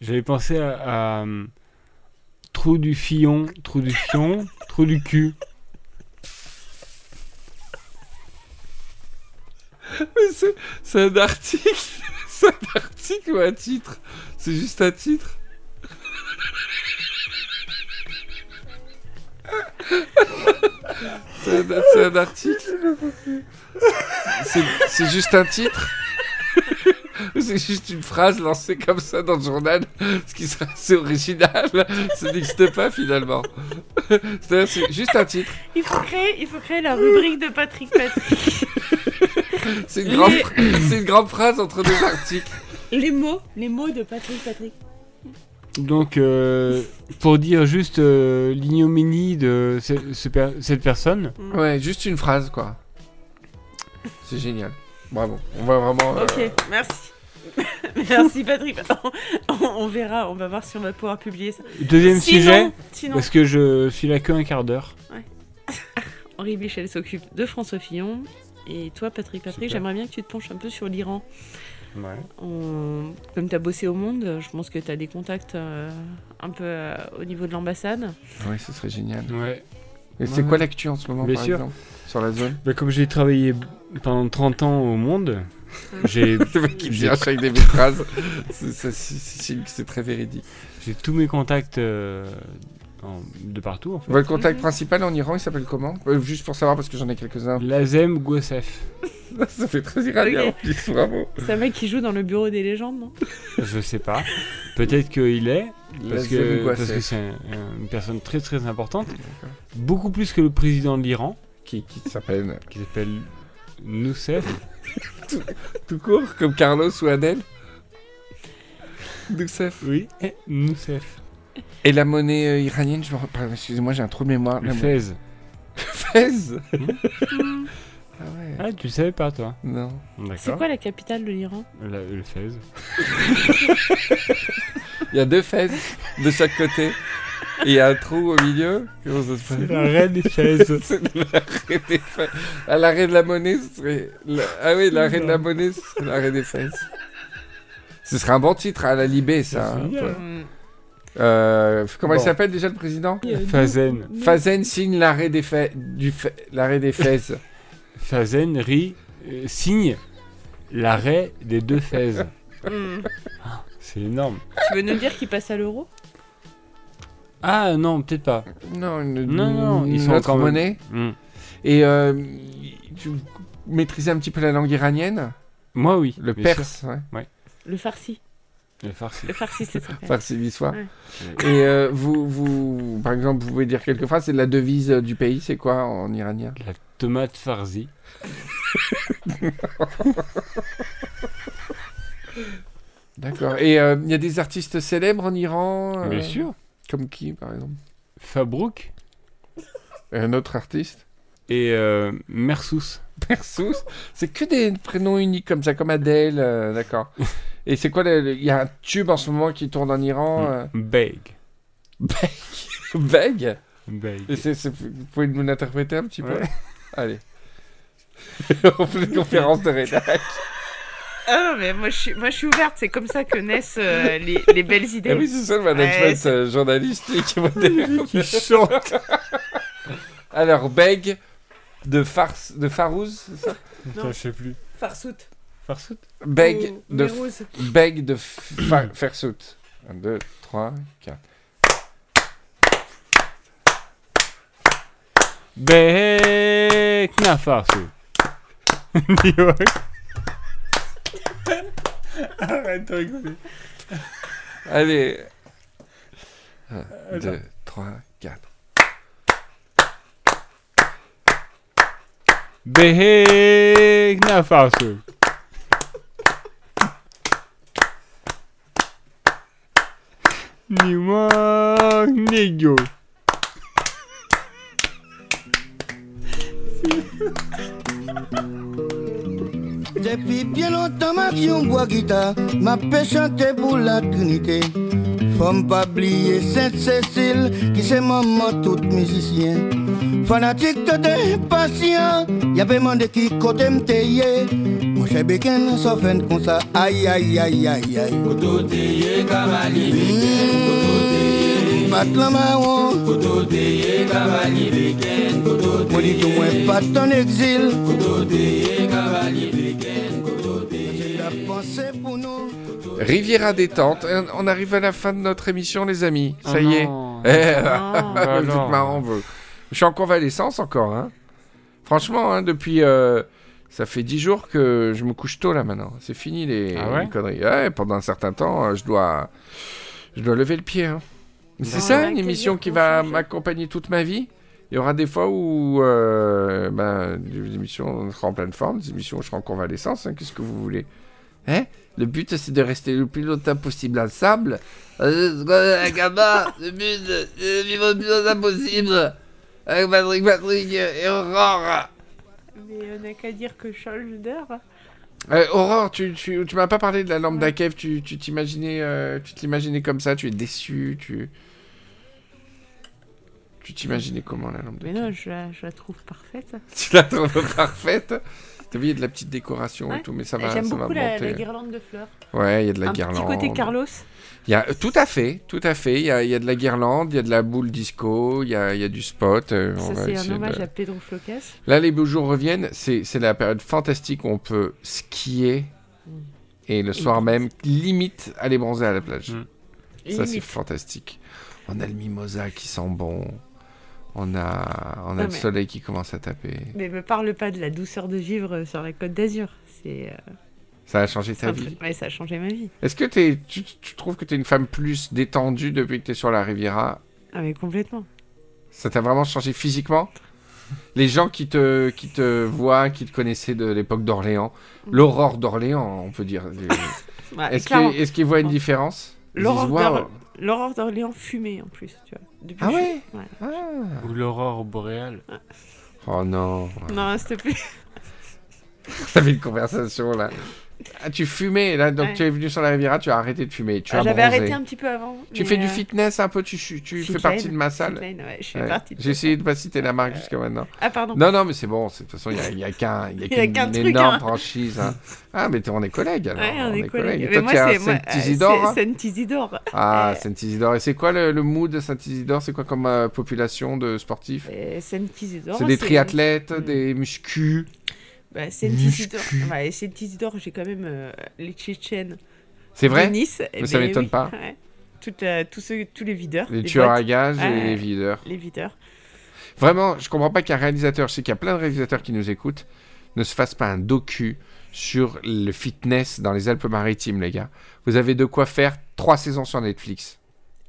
J'avais pensé à, à, euh, trou du fillon, trou du fion, trou du cul. Mais c'est, c'est un article. c'est un article ou un titre? C'est juste un titre? c'est, un, c'est un article? C'est, c'est juste un titre? C'est juste une phrase lancée comme ça dans le journal, ce qui serait assez original. Ça n'existe pas finalement. C'est juste un titre. Il faut créer, il faut créer la rubrique de Patrick Patrick. C'est une, grande, Les- phra- c'est une grande phrase entre deux articles. les mots, les mots de Patrick Patrick. Donc, euh, pour dire juste euh, l'ignominie de ce- ce per- cette personne, Ouais, juste une phrase, quoi. C'est génial. Bravo. On va vraiment. euh, Ok, merci. merci Patrick. On, on verra, on va voir si on va pouvoir publier ça. deuxième Sinon- sujet, sinon- parce que je suis là que un quart d'heure. Henri Bichel s'occupe de François Fillon. Et toi, Patrick Patrick, j'aimerais bien que tu te penches un peu sur l'Iran. Ouais. On- Comme tu as bossé au Monde, je pense que tu as des contacts euh, un peu euh, au niveau de l'ambassade. Ouais, ce serait génial. Ouais. Et c'est Ouais. quoi l'actu en ce moment, Bien par sûr. exemple Sur la zone? Bah, comme j'ai travaillé pendant 30 ans au monde, j'ai Le mec qui dit j'ai- à chaque des phrases. C'est- c'est- c'est- C'est c'est très véridique. j'ai tous mes contacts euh, en- de partout en fait. Votre contact principal en Iran, il s'appelle comment? Euh, Juste pour savoir, parce que j'en ai quelques-uns. Lazem Goussef. Ça fait très iranien Ok. en plus, bravo. C'est un mec qui joue dans le bureau des légendes, non? Je sais pas. Peut-être qu'il est, parce Lazem que parce que c'est un- un- une personne très très importante, beaucoup plus que le président de l'Iran, Qui, qui s'appelle qui s'appelle Noussef. Tout court, comme Carlos ou Adèle Doucef. Oui, Noussef. Et la monnaie euh, iranienne, je me rappelle. Excusez-moi, j'ai un trou de mémoire. Le Fez. Fez Ah ouais. Ah, tu le savais pas toi Non. C'est quoi la capitale de l'Iran? La- Le Fez. Il y a deux Fez de chaque côté. Et il y a un trou au milieu. Comment ça se passe La reine des Fez. C'est l'arrêt des Fez. À l'arrêt de la monnaie, ce serait. la- Ah oui, l'arrêt de la monnaie, ce serait l'arrêt des Fez. Ce serait un bon titre à la Libé, ça. Hein. génial. Euh, comment il Bon. s'appelle déjà le président Fazen. Fazen signe l'arrêt des Fez. Du Fe- L'arrêt des Fez. Fazen rit, euh, signe l'arrêt des deux Fez. Mm. C'est énorme. Tu veux nous dire qu'il passe à l'euro? Ah non, peut-être pas. non, une, Non, non, ils sont autre monnaie. Hmm. Et euh, tu maîtrisais un petit peu la langue iranienne? Moi oui. Le perse, ouais. Le farsi. Le farci. Le farsi, c'est ça. Farsi l'histoire. Ouais. Et euh, vous, vous, par exemple, vous pouvez dire quelques phrases. C'est la devise du pays, c'est quoi en iranien? La tomate farzi. D'accord. Et euh, il y a des artistes célèbres en Iran euh, Bien sûr. Comme qui, par exemple Fabrouk Un autre artiste et euh, Mersous. Persous C'est que des prénoms uniques comme ça, comme Adèle, euh, d'accord. Et c'est quoi Il y a un tube en ce moment qui tourne en Iran. euh, Beg. Beg? Beg? Vous pouvez nous l'interpréter un petit peu? Ouais. Allez. On fait une conférence de rédac. Ah non, mais moi je suis, moi, je suis ouverte, c'est comme ça que naissent euh, les, les belles idées. Ah oui, c'est ça le management Ouais, euh, journalistique. qui chante. Alors, Beg de, Fars, de Farouz, c'est ça? Putain, je sais plus. Farsout. Farsout Beg Ou de. Beg de Fa- Fersout. 1, 2, 3, 4. Beg na farsout. Arrête de rigoler. Allez. 1, 2, 3, 4. Beg na farsout. Depuis bien longtemps, ma vie, on boit guitare, m'a fait chanter pour la Trinité. Faut pas oublier Sainte-Cécile, qui c'est maman tout musicien. Fanatique de patient, y'a pas demandé qui côté m'teye. Mon cher Beken, fait comme ça, aïe aïe aïe aïe aïe. Koto teye cavalier Bat la marron. Koto teye cavalier Beken, Koto teye. Moi dis tout moins pas ton exil. Koto teye cavalier Beken, Koto teye. C'est la pensée pour nous. Riviera détente. On arrive à la fin de notre émission, les amis. Ça Ah y est. non. Eh, vous êtes alors. marrant, vous. Je suis en convalescence encore. Hein. Franchement, hein, depuis. euh, ça fait 10 jours que je me couche tôt là maintenant. C'est fini les, Ah ouais les conneries. Ouais, pendant un certain temps, euh, je dois, je dois lever le pied. hein. C'est ça, une émission qui va m'accompagner toute ma vie. Il y aura des fois où euh, ben, des émissions on sera en pleine forme, des émissions où je serai en convalescence. hein, Qu'est-ce que vous voulez Hein? Le but, c'est de rester le plus longtemps possible ensemble. Euh, gamin, le but, c'est de vivre le plus longtemps possible. Avec Patrick, Patrick et Aurore. Mais on n'a qu'à dire que je change d'heure. Euh, Aurore, tu, tu, tu m'as pas parlé de la lampe d'Akev, tu tu t'imaginais euh, tu te l'imaginais comme ça, tu es déçu, tu... Tu t'imaginais comment la lampe Mais d'Akev non, je la, je la trouve parfaite. Tu la trouves parfaite T'as vu, il y a de la petite décoration et tout, mais ça va, J'aime ça va beaucoup la, monter. la guirlande de fleurs. Ouais, il y a de la Un guirlande. petit côté Carlos. Il y a, tout à fait, tout à fait. Il y a, il y a de la guirlande, il y a de la boule disco, il y a, il y a du spot. euh, on Ça, va c'est un essayer hommage de- à Pedro Flocas. Là, les beaux jours reviennent. C'est c'est la période fantastique où on peut skier Mm. et le soir même, limite, aller bronzer à la plage. Mm. Ça, c'est Limite. fantastique. On a le mimosa qui sent bon. On a, on a Non, le soleil qui commence à taper. Mais me parle pas de la douceur de vivre sur la côte d'Azur. C'est. euh, Ça a changé ta vie. Ouais, ça a changé ma vie. Est-ce que tu, tu trouves que tu es une femme plus détendue depuis que tu es sur la Riviera? Ah, mais complètement. Ça t'a vraiment changé physiquement? Les gens qui te, qui te voient, qui te connaissaient de l'époque d'Orléans, l'aurore d'Orléans, on peut dire. Bah, Est-ce qu'ils est voient une différence? L'aurore L'aurore d'Orléans fumée en plus, tu vois. Depuis Ah je- ouais ouais. Ou l'aurore boréale. Oh non. Non, s'il te plaît. Ça fait une conversation là. Ah, tu fumais là, donc Ouais. tu es venu sur la Riviera, tu as arrêté de fumer. Tu Ah, J'avais arrêté un petit peu avant. Tu fais du euh, fitness un peu, tu, fais partie de ma salle. Ouais, de J'ai essayé de pas citer la marque jusqu'à maintenant. Ah, pardon. Non, non, mais c'est bon, de toute façon, il n'y a, a qu'un, énorme hein. franchise. hein. Ah, mais t'es- on est collègues alors. Ouais, on, est collègues. Et Mais toi, tu es moi, Saint-Isidore euh, hein c'est Saint-Isidore. Ah, Euh, Saint-Isidore. Et c'est quoi le, mood de Saint-Isidore? C'est quoi comme euh, population de sportifs? Euh, Saint-Isidore. C'est des triathlètes, des muscus. Bah, Saint-Isidore. Ouais, Saint-Isidore, j'ai quand même euh, les Tchétchènes. C'est vrai de Nice. Mais Eh ça ben m'étonne oui, pas. ouais. Tout, euh, tous, ceux, tous les videurs. Les tueurs à gages et Ouais, les videurs. Les videurs. Vraiment, je comprends pas qu'un réalisateur, je sais qu'il y a plein de réalisateurs qui nous écoutent, ne se fasse pas un docu sur le fitness dans les Alpes-Maritimes, les gars. Vous avez de quoi faire trois saisons sur Netflix.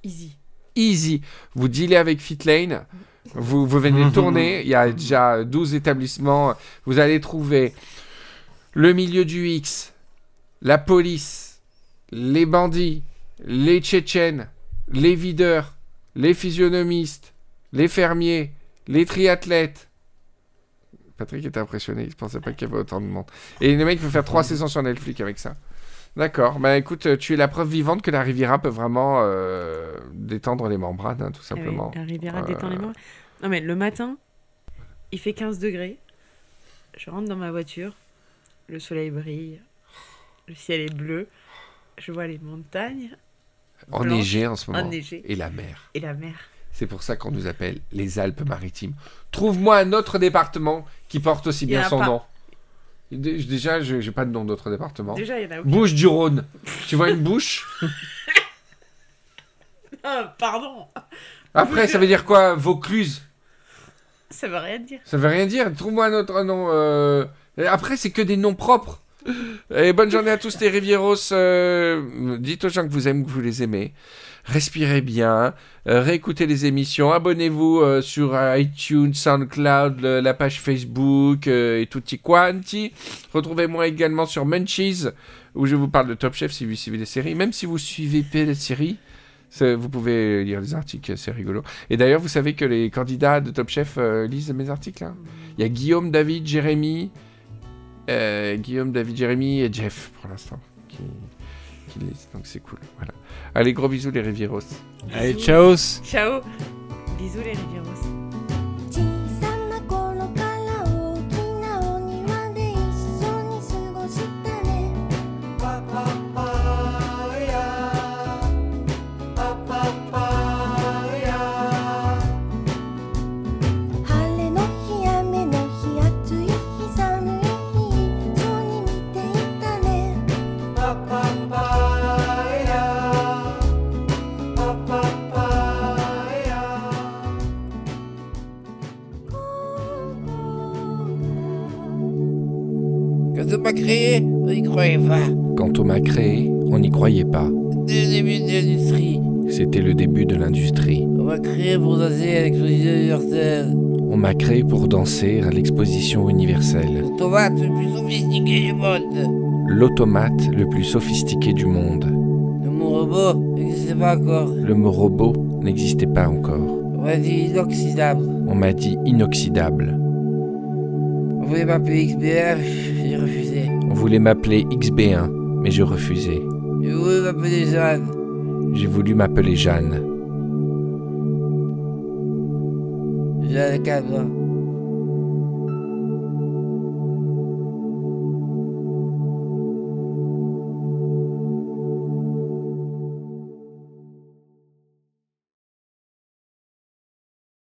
Easy. Easy. Vous dealez avec Fitlane. Vous, vous venez tourner. Il y a déjà 12 établissements. Vous allez trouver le milieu du X, la police, les bandits, les Tchétchènes, les videurs, les physionomistes, les fermiers, les triathlètes. Patrick était impressionné. Il pensait pas qu'il y avait autant de monde. Et le mec peut faire trois saisons sur Netflix avec ça. D'accord. Bah écoute, euh, tu es la preuve vivante que la Riviera peut vraiment euh, détendre les membranes, hein, tout Ah oui, simplement. la Riviera Euh, détend les mains. Non, mais le matin, il fait 15 degrés. Je rentre dans ma voiture. Le soleil brille. Le ciel est bleu. Je vois les montagnes. Enneigées en ce moment. enneigées. Et la mer. Et la mer. C'est pour ça qu'on nous appelle les Alpes-Maritimes. Trouve-moi un autre département qui porte aussi bien son pas. nom. Dé- Déjà, je n'ai pas de nom d'autre département. Déjà, il y en a aucun. Bouche du Rhône. tu vois une bouche? Ah, pardon. Après, ça veut dire quoi Vaucluse? Ça veut rien dire. Ça veut rien dire. Trouve-moi un autre nom. euh, Après, c'est que des noms propres. Et bonne journée à tous les Rivieros. euh, Dites aux gens que vous aimez, que vous les aimez. Respirez bien. euh, réécoutez les émissions. Abonnez-vous euh, sur iTunes, SoundCloud, la page Facebook euh, et tutti quanti. Retrouvez-moi également sur Munchies où je vous parle de Top Chef si vous suivez les séries. Même si vous suivez pas les séries, vous pouvez lire les articles, c'est rigolo. Et d'ailleurs, vous savez que les candidats de Top Chef lisent mes articles. hein. Il y a Guillaume, David, Jérémy, euh, Guillaume, David, Jérémy et Jeff pour l'instant qui, qui lisent. Donc c'est cool. Voilà. Allez, gros bisous les Rivieros. Allez, ciao. Ciao. Bisous les Rivieros. Créé, on n'y croyait pas. Quand on m'a créé, on n'y croyait pas. Dès le début de l'industrie, C'était le début de l'industrie. on m'a créé pour danser avec l'exposition universelle. On m'a créé pour danser à l'exposition universelle. Tomate le plus sophistiqué du monde. L'automate le plus sophistiqué du monde. Le mot robot n'existait pas encore. Le mot robot n'existait pas encore. On m'a dit inoxydable. On m'a dit inoxydable. On voulait m'appeler refusé. On voulait m'appeler XB1, mais je refusais. J'ai voulu m'appeler Jeanne. J'ai voulu m'appeler Jeanne. Jeanne.